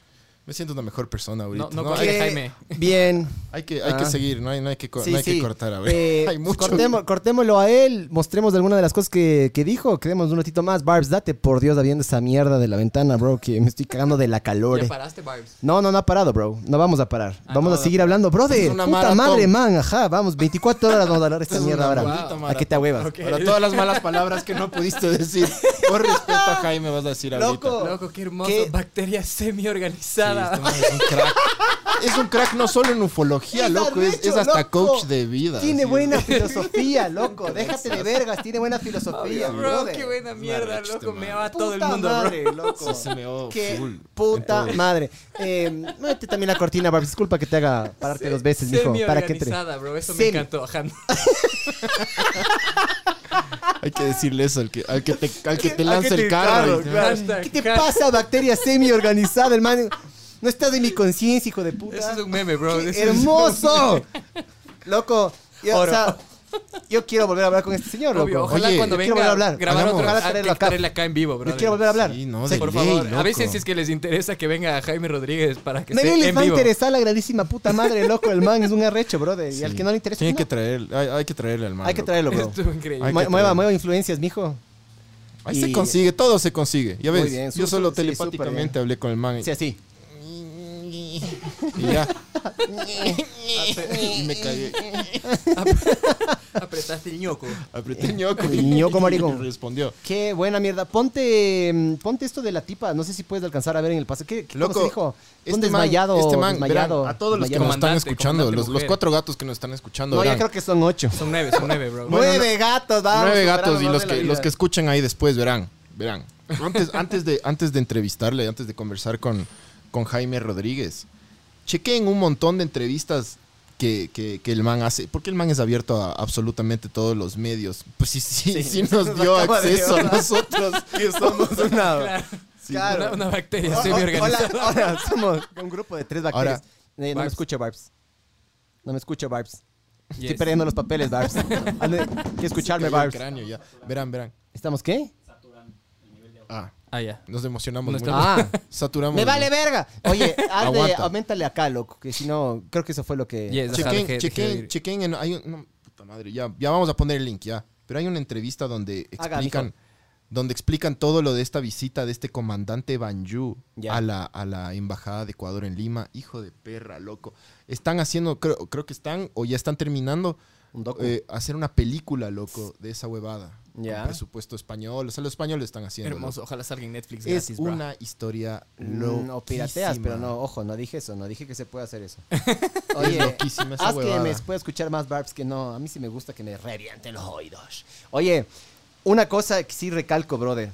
Me siento una mejor persona ahorita. No, no, No, ¿Qué? Jaime. Bien. hay que, hay que Ah. seguir, no hay, no hay, que, Sí, no hay sí. que cortar, a ver. Eh, hay mucho. cortemo- cortémoslo a él, mostremos alguna de las cosas que, que dijo, quedemos un ratito más. Barbs, date por Dios viendo esa mierda de la ventana, bro, que me estoy cagando de la calor. ¿Ya eh. paraste, Barbs? No, no, no ha parado, bro. No vamos a parar. Ah, vamos no, a no. seguir hablando, brother. Es una Puta maratón. madre, man. Ajá, vamos. 24 horas vamos a hablar de esta Es mierda ahora. ¿A qué te huevas? Ok. Para todas las malas palabras que no pudiste decir, por respeto a Jaime vas a decir ahorita. Loco. Loco, qué hermoso. ¿Qué? Bacteria Sí, este es un crack. Es un crack no solo en ufología, loco, es, hasta loco. coach de vida. Tiene así. buena filosofía, loco. Déjate de vergas. Tiene buena filosofía, Bro, brother. qué buena mierda, este loco. Me va todo el mundo, madre, bro. loco. Sí, se me va Qué full. puta madre. Eh, mete también la cortina, Barbs. Disculpa que te haga pararte dos veces, mijo. Para que entre. Bro. Eso Semi. me encantó. Hay que decirle eso al que, al que te, al que te lanza que te el carro. claro. ¿Qué te pasa, bacteria semi-organizada, hermano? No estás en mi conciencia, hijo de puta. Eso es un meme, bro. ¡Qué Eso es- ¡Hermoso! Loco, yo, o Oro. sea, yo quiero volver a hablar con este señor, loco. Obvio, ojalá Oye, cuando yo venga quiero volver a hablar. grabar Hagamos. otro, Ojalá traerlo acá. traerle acá en vivo, bro. Yo quiero volver a hablar. Sí, no, Sí, de Por ley, favor, loco. avisen si es que les interesa que venga Jaime Rodríguez para que Nadie esté les en va a vivo. interesar la grandísima puta madre, loco. El man es un arrecho, brother. Y al que no le interesa, Tiene no. que traer, hay, hay que traerle al man. hay que loco. traerlo, bro. Estuvo increíble. Hay Mue- que mueva, traerlo. mueva influencias, mijo. Ahí Y- se consigue, todo se consigue. Ya Muy ves, bien, yo solo sí, telepáticamente bien. hablé con el man. Sí, así. Y ya. y me cagué. Apretaste el ñoco. Apreté el ñoco El ñoco, maricón. respondió. Qué buena mierda. Ponte, ponte esto de la tipa. No sé si puedes alcanzar a ver en el paso. ¿Qué, qué cómo Loco, se dijo? Un Este man, desmayado. este man, desmayado, verán, a todos los que desmayado. nos están escuchando, los, cuatro gatos que nos están escuchando, No, verán, creo que son ocho. Son nueve, son nueve, bro. Bueno, Nueve gatos, vamos. nueve gatos y los que, los que escuchan ahí después verán, verán. Antes, antes, de, antes de entrevistarle, antes de conversar con, con Jaime Rodríguez, chequen un montón de entrevistas que, que- que el man hace, porque el man es abierto a absolutamente todos los medios. Pues sí, sí, sí, Sí. nos Nos dio de acceso a nosotros, que somos una... Claro. Claro. Una, una bacteria O- o- semi-organizada. Hola, hola, somos un grupo de tres bacterias. Ahora, Eh, no me escucha, Barbs. No me escucha, Barbs. Estoy Yes. perdiendo los papeles, Barbs. Hazme que escucharme, el cráneo ya. Verán, verán. ¿Estamos qué? Ah, Ah, ya. nos emocionamos No mucho. Ah, Saturamos. me vale verga. Oye, hazle, Aguanta. aumentale acá, loco, que si no, creo que eso fue lo que... Yes, ajá, Chequen, dejé- dejé de chequen, ir. chequen en- hay un- no, puta madre, ya, ya vamos a poner el link, ya. Pero hay una entrevista donde Haga, explican, donde explican todo lo de esta visita de este comandante Banju Ya. a la, a la embajada de Ecuador en Lima. Hijo de perra, loco. Están haciendo, creo, creo que están, o ya están terminando, Un docu. eh, hacer una película, loco, de esa huevada. Ya. Con presupuesto español. O sea, los españoles están haciendo. Hermoso. Ojalá salga en Netflix Es bro. una historia Mm, o pirateas, loquísima. pero no, ojo, no dije eso, no dije que se puede hacer eso. Es Oye, loquísima esa haz que huevada. me pueda escuchar más barbs que no. A mí sí me gusta que me revienten los oídos. Oye, una cosa que sí recalco, brother.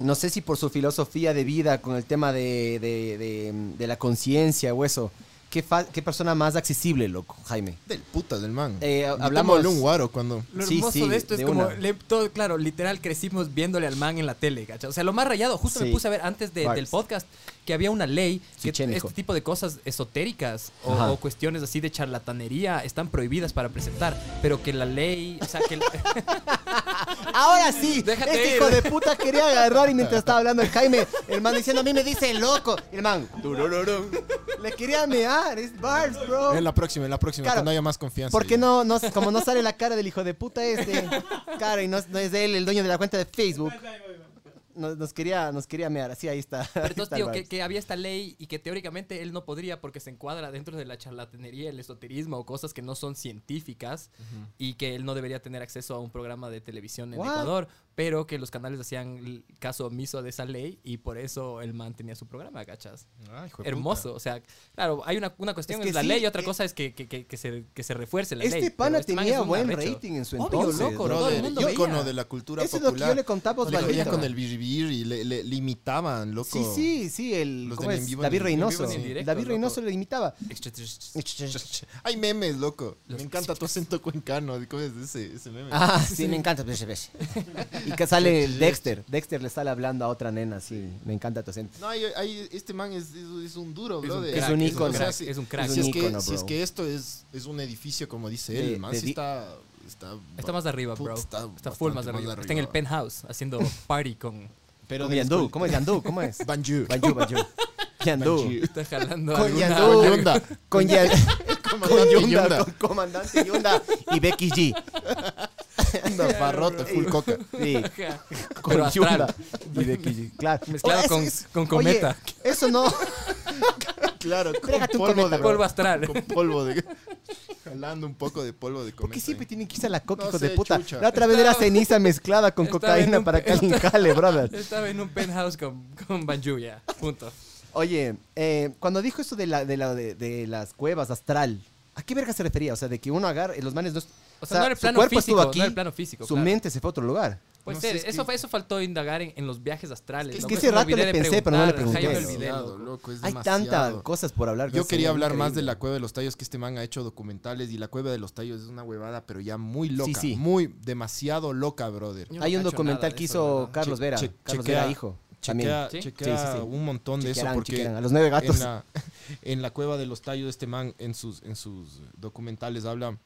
No sé si por su filosofía de vida con el tema de, de- de- de la conciencia o eso. ¿Qué, fa- ¿Qué persona más accesible, loco, Jaime? Del puta del man. Eh, hablamos- un guaro cuando... Lo Sí, hermoso sí, de esto es de como, una. le- todo, claro, literal crecimos viéndole al man en la tele, ¿cachai? O sea, lo más rayado, justo Sí. me puse a ver antes de- Vibes. del podcast que había una ley que este tipo de cosas esotéricas o, o cuestiones así de charlatanería están prohibidas para presentar, pero que la ley, o sea, que el- Ahora sí, Déjate este ir. hijo de puta quería agarrar y mientras estaba hablando el Jaime, el man diciendo a mí me dice loco. Y el man, le quería mear, es bars, bro. En la próxima, en la próxima, Claro. cuando haya más confianza. ¿Por qué ya. no, no, como no sale la cara del hijo de puta este? Claro, y no, no es de él el dueño de la cuenta de Facebook. Nos, nos quería, nos quería mear, así ahí está. Pero entonces, está tío, que, había esta ley y que teóricamente él no podría porque se encuadra dentro de la charlatanería, el esoterismo o cosas que no son científicas y que él no debería tener acceso a un programa de televisión en What? Ecuador, pero que los canales hacían caso omiso de esa ley y por eso el man tenía su programa, ¿cachas? Ah, hijo de Hermoso, o sea, claro, hay una, una cuestión Es que es la sí, ley y otra eh, cosa es que, que, que, que se, que se refuerce la ley. Este pero pana este man tenía buen arrecho. rating en su Obvio, entonces. loco, todo el mundo veía. de la cultura Eso es lo que yo le contaba a con el y le, le, le imitaban, loco. Sí, sí, sí, el Los ¿cómo del es? en vivo David Reynoso. en directo, David loco. Reynoso le imitaba. Hay memes, loco. Los- Me encanta tu acento cuencano. ¿Cómo es ese, ese meme? Ah, sí, me encanta. ves, ves. Y que sale el Dexter. Dexter le sale hablando a otra nena, sí. Me encanta tu acento. No, hay, hay- este man es, es, es un duro, Es bro. un de- crack, Es un ícono. un crack, si- es un crack. Es si, un es que, ícono, si es bro. que esto es, es un edificio, como dice De- él, man, de sí di- está, está... Está más arriba, Puta, bro. está Está, full más arriba. más Está en el penthouse haciendo party con... Pero de Yandú. ¿Cómo es Yandú? ¿Cómo es? Banju. Banjú, Banjú. Yandú. Está jalando Con alguna- Yandú. Con Yunda. Con Yan- con Yunda. Yunda. Con Comandante Yunda y Becky G. Anda, barrote, full coca. Sí. Ajá. Con Pero astral. Yunda y Becky G. Claro. Mezclado Oye, con- eso con oye, cometa. eso no. Claro, con Trégate un polvo cometa, de... Polvo astral. Con polvo de... Jalando un poco de polvo de cometa. ¿Por qué siempre tienen que irse a la coca, No hijo sé, de puta? chucha. La otra vez era ceniza mezclada con cocaína un para que alguien cale, brother. Estaba en un penthouse con, con Banju ya. Punto. Oye, eh, cuando dijo eso de, la, de, la, de, de las cuevas astral, ¿a qué verga se refería? O sea, de que uno agarra, los manes no... O sea, no era el su plano cuerpo físico, estuvo aquí, no era el plano físico. su claro. mente se fue a otro lugar. Puede No ser, sé, es eso, que- eso faltó indagar en, en los viajes astrales. Es que ese rato le pensé, pero no le. Ajá, pregunté. olvidé, Demasiado, loco. loco, es Hay tantas cosas por hablar. Yo quería hablar más de la Cueva de los Tallos, que este man ha hecho documentales y la Cueva de los Tallos es una huevada, pero ya muy loca. Sí, sí. Muy, demasiado loca, brother. Yo no Hay un documental que hizo. Carlos Vera. che- Carlos chequea- Vera, hijo. también. Chequea, ¿Sí? chequea Sí, sí, sí. un montón de eso porque. A los nueve gatos. en la, en la Cueva de los Tallos este man en sus, en sus documentales habla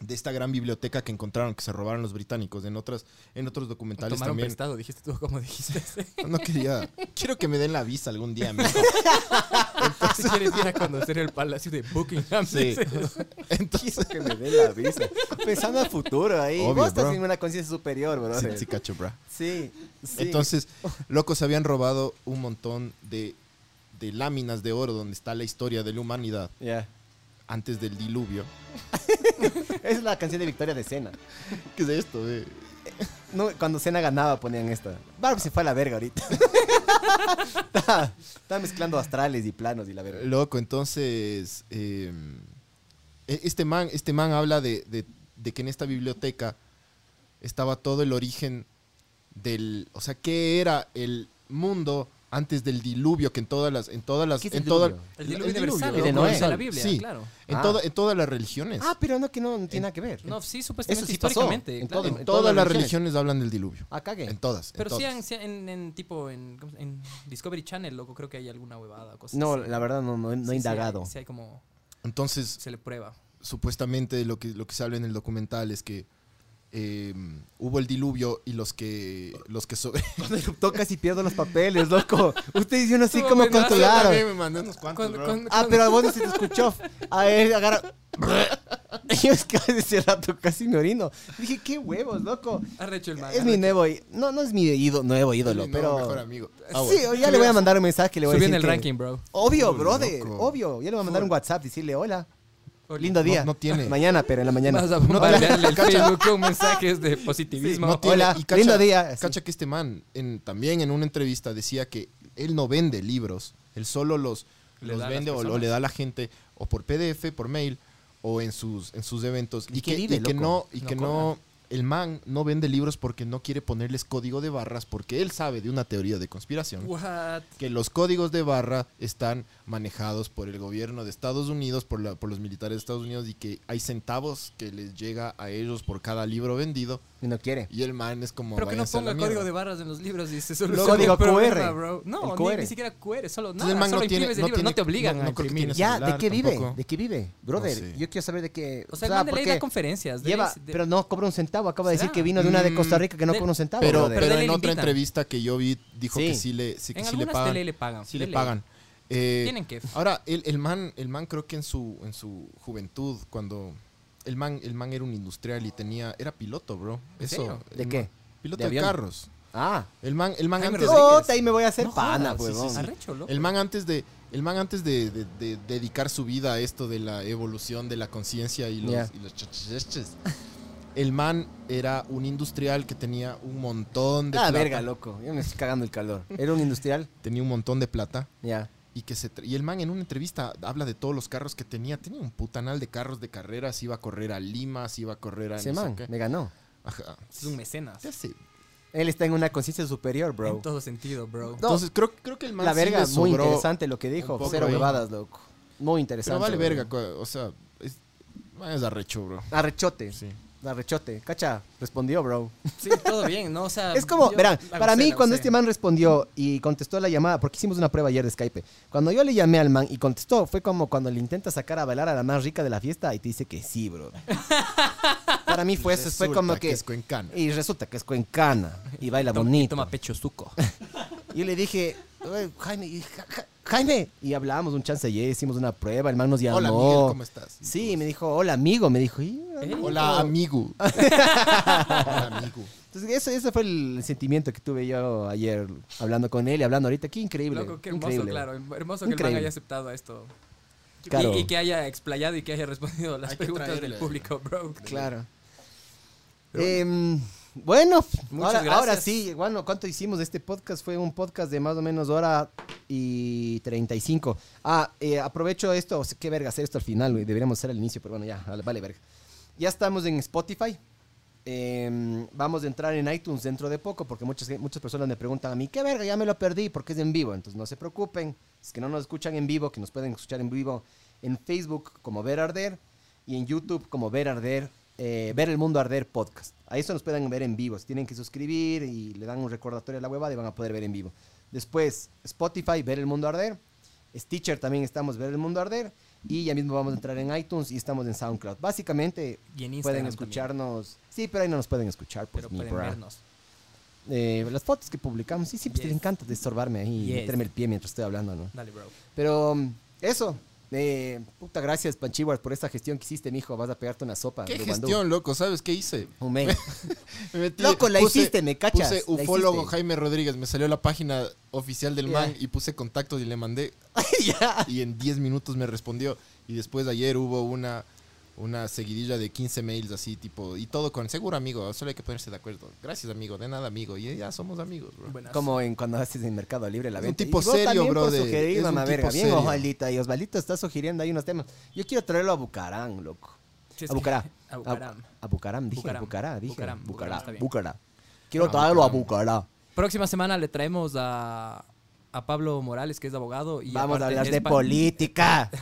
de esta gran biblioteca que encontraron que se robaron los británicos en otras en otros documentales Tomaron también prestado, dijiste tú como dijiste. no quería quiero que me den la visa algún día amigo. si quieres ir a conocer el palacio de Buckingham. Sí. dices. entonces que me dé la visa. Pensando al futuro ahí. Obvio, Vos estás bro. en una conciencia superior, bro. sí, sí, cacho, bra. Sí, sí. Entonces, locos habían robado un montón de, de láminas de oro donde está la historia de la humanidad Ya. Antes del diluvio. Es la canción de Victoria de Cena. ¿Qué es esto? eh? No, cuando Cena ganaba ponían esta. Barb se fue a la verga ahorita. Estaba estaba mezclando astrales y planos y la verga. Loco, entonces, eh, e- este, man, este man habla de, de- de que en esta biblioteca estaba todo el origen del, o sea, qué era el mundo antes del diluvio, que en todas las, en todas las, ¿Qué es en el todas- diluvio? El diluvio universal, El de loco, Noé. la Biblia, Sí. claro. en, Ah. toda- en todas las religiones. Ah, pero no, que no, no tiene nada que ver. No, sí, supuestamente Eso sí pasó, históricamente. en claro. todo- en en todas, todas las religiones. religiones hablan del diluvio. Ah, cague. En todas. Pero sí, todas. han- sí en, en tipo en, ¿cómo se- en Discovery Channel, loco, creo que hay alguna huevada, cosas No, así. la verdad no, no, no Sí, he sí indagado. hay- Sí, hay como, Entonces, se le prueba. supuestamente lo que, lo que se habla en el documental es que eh, hubo el diluvio y los que los que sobre Cuando eruptó casi pierdo los papeles, loco. Ustedes hicieron así como controlaron. me mandé unos cuantos, Cuando- bro. cuando- Ah, pero a vos no se te escuchó. A ver, agarra. Yo es que ese rato casi me orino. Dije, qué huevos, loco. Arrecho el man. Es mi arrecho. nuevo, í- no, no es mi ídolo, nuevo ídolo, Mi pero. nuevo mejor amigo. Ah, sí, ya le voy a mandar un mensaje, le voy a Subí decir en el que- ranking, bro. Obvio, brother, loco. obvio. Ya le voy a mandar un WhatsApp, decirle hola. Lindo día. no tiene. Mañana, pero en la mañana. Vas a No, el. Facebook con mensajes de positivismo. No tiene- Hola, y cacha- lindo día. Sí. Cacha que este man en- también en una entrevista decía que él no vende libros, él solo los, los vende o, le da a la gente o por PDF, por mail o en sus en sus eventos ¿Y que, vive, y que loco? no y No que no el man no vende libros porque no quiere ponerles código de barras porque él sabe de una teoría de conspiración What? que los códigos de barra están manejados por el gobierno de Estados Unidos, por, la- por los militares de Estados Unidos y que hay centavos que les llega a ellos por cada libro vendido Y no quiere. y el man es como Pero que no "Váyanse a la ponga código mierda". de barras en los libros y se soluciona código el problema, QR. bro. No, El ni, QR. ni siquiera QR, solo Entonces nada, el man solo no tiene- imprimes el no libro, tiene- no te obligan no- a no creo que imprimir. tiene Ya, celular ¿de qué vive? tampoco. ¿De qué vive? Brother, sé. yo quiero saber de qué. O sea, el man de ley da conferencias. de lleva, de- pero no cobra un centavo. Acaba de decir que vino de una de Costa Rica que no cobra un centavo. Pero, pero, en otra entrevista que yo vi dijo que sí le, sí, que en sí le algunas pagan. de ley le pagan. Sí le pagan. Eh, Tienen que. Ahora, el, el man, el man creo que en su, en su juventud, cuando el man, el man era un industrial y tenía, era piloto, bro. ¿En Eso. serio? ¿De man- qué? Piloto ¿De de, carros. Ah. El man, el man antes Rodríguez. Puta, ahí me voy a hacer No pana, jodas, sí, sí. Arrecho, loco. El man antes de, el man antes de, de- de dedicar su vida a esto de la evolución de la conciencia y los, Ya. y los el man era un industrial que tenía un montón de Ah, plata. verga, loco. Yo me estoy cagando el calor. Era un industrial. Tenía un montón de plata. Ya. Y, que se y el man en una entrevista habla de todos los carros que tenía. Tenía un putanal de carros de carreras. Iba a correr a Lima, se iba a correr a Ese no sé man qué. me ganó. Ajá. Es un mecenas. Ya sé. Él está en una conciencia superior, bro. En todo sentido, bro. No, Entonces creo, creo que el man la sí verga, le muy interesante lo que dijo. Cero huevadas, loco. Muy interesante. Pero vale bro. verga. O sea, es, es arrecho, bro. Arrechote. Sí. Arrechote. Cacha, respondió, bro. Sí, todo bien, ¿no? O sea, Es como, verán, para gocé, mí cuando este man respondió y contestó la llamada, porque hicimos una prueba ayer de Skype, cuando yo le llamé al man y contestó, fue como cuando le intentas sacar a bailar a la más rica de la fiesta y te dice que sí, bro. para mí fue eso, fue como que que... es cuencana. Y resulta que es cuencana y baila Toma- bonito. Toma pecho suco. Y yo le dije, "Oye, Jaime, y Ja- Ja- Jaime. Y hablamos un chance ayer, hicimos una prueba, el man nos llamó. Hola, Miguel, ¿cómo estás? Sí, me dijo, hola, amigo. Me dijo, "Y, Eh, Hola, amigo. Hola, amigo. Entonces, ese, ese fue el sentimiento que tuve yo ayer hablando con él y hablando ahorita. Qué increíble. Loco, qué hermoso, increíble. claro. Hermoso que el Increíble. man haya aceptado esto. Y- Claro. Y, que haya explayado y que haya respondido las Hay preguntas del público, bro. Claro. Em, bueno, Muchas ahora, ahora gracias. sí, bueno, ¿cuánto hicimos de este podcast? Fue un podcast de más o menos hora y 35. Ah, eh, aprovecho esto, o sea, qué verga hacer esto al final, güey, deberíamos hacer al inicio, pero bueno, ya, vale, vale verga. Ya estamos en Spotify. Em, vamos a entrar en iTunes dentro de poco porque muchas, muchas personas me preguntan a mí, ¿qué verga? Ya me lo perdí porque es en vivo. Entonces no se preocupen, es que no nos escuchan en vivo, que nos pueden escuchar en vivo en Facebook como Ver Arder y en YouTube como Ver Arder, eh, Ver el Mundo Arder Podcast. Ahí eso nos pueden ver en vivo. Se tienen que suscribir y le dan un recordatorio a la huevada y van a poder ver en vivo. Después, Spotify, Ver el Mundo Arder. Stitcher también estamos, Ver el Mundo Arder. Y ya mismo vamos a entrar en iTunes y estamos en SoundCloud. Básicamente, Y en Instagram pueden también. escucharnos. Sí, pero ahí no nos pueden escuchar, pues, Pero pueden bra. vernos. Eh, las fotos que publicamos, sí, siempre te Yes. encanta destorbarme ahí y meterme el pie mientras estoy hablando, ¿no? Dale, bro. Pero eso, eh, puta gracias, Panchiwar, por esta gestión que hiciste, mijo. Vas a pegarte una sopa. ¿Qué gestión, loco? ¿Sabes qué hice? Men. Me metí- Loco, la hiciste, me cachas, Puse ufólogo. Jaime Rodríguez. Me salió la página oficial del Ya. man y puse contactos y le mandé. ya. Y en 10 minutos me respondió. Y después de ayer hubo una, una seguidilla de 15 mails así, tipo. Y todo con seguro, amigo. Solo hay que ponerse de acuerdo. Gracias, amigo. De nada, amigo. Y ya somos amigos, bro. Buenas. Como en cuando haces en Mercado Libre la Es un venta. tipo serio, brother. sugerir, Es un mamá tipo verga. Bien. Osvaldita. Y Osvaldito está sugiriendo ahí unos temas. Yo quiero traerlo a Bucarán, loco. Sí, A Bucará. A Bucaram. A, a Bucaram, dije. Bucaram. Bucará, dije. Bucaram, Bucará. Bucaram, está bien. Bucará. Quiero Ah, traerlo a Bucaram. Bucará. Próxima semana le traemos a, a Pablo Morales, que es abogado. Y Vamos a hablar de política.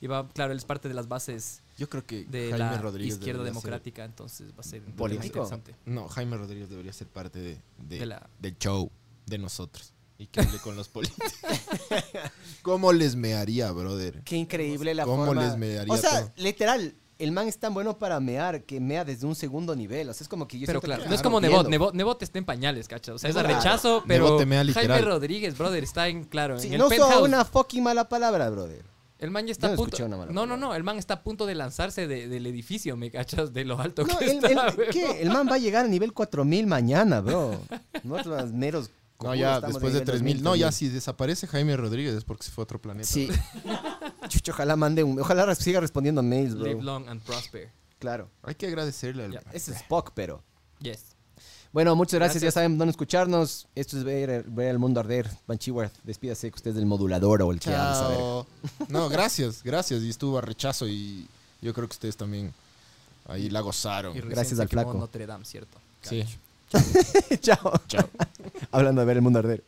Y va, claro, él es parte de las bases Yo creo que de Jaime la Rodríguez izquierda democrática, entonces va a ser ¿Político? interesante. No, Jaime Rodríguez debería ser parte de, de- De la- del show de nosotros. Y que hable con los políticos. ¿Cómo les mearía, brother? Qué increíble la ¿Cómo forma. les mearía O sea, todo? literal, el man es tan bueno para mear que mea desde un segundo nivel. O sea, es como que yo Pero claro, que no es como. Nebot. Nebot, Nebot está en pañales, ¿cachai? O sea, es a Claro. rechazo, pero Nebot te mea Jaime. Rodríguez, brother, está en, claro, Sí, en el no penthouse. una fucking mala palabra, brother. El man ya está no a punto. una mala No, no, no. El man está a punto de lanzarse de- del edificio, ¿me cachas? De lo alto No, que el, está. el-. ¿qué? El man va a llegar a nivel 4000 mañana, bro. Nosotros meros. No, ya, después de nivel 3000. No, 2000. ya si desaparece Jaime Rodríguez es porque se fue a otro planeta. Sí. Chucho, ojalá mande un. Ojalá siga respondiendo mails, bro. Live long and prosper. Claro. Hay que agradecerle al... Ese es Spock, pero. Yes. Bueno, muchas gracias. Gracias. Ya saben dónde escucharnos. Esto es ver, ver el mundo arder. Banchiworth, despídase que usted es del modulador o el que saber. Chao. No, gracias, gracias. Y estuvo a rechazo y yo creo que ustedes también ahí la gozaron. Y Gracias al flaco. Notre Dame, ¿cierto? Sí. Chao. Chao. Hablando de ver el mundo arder.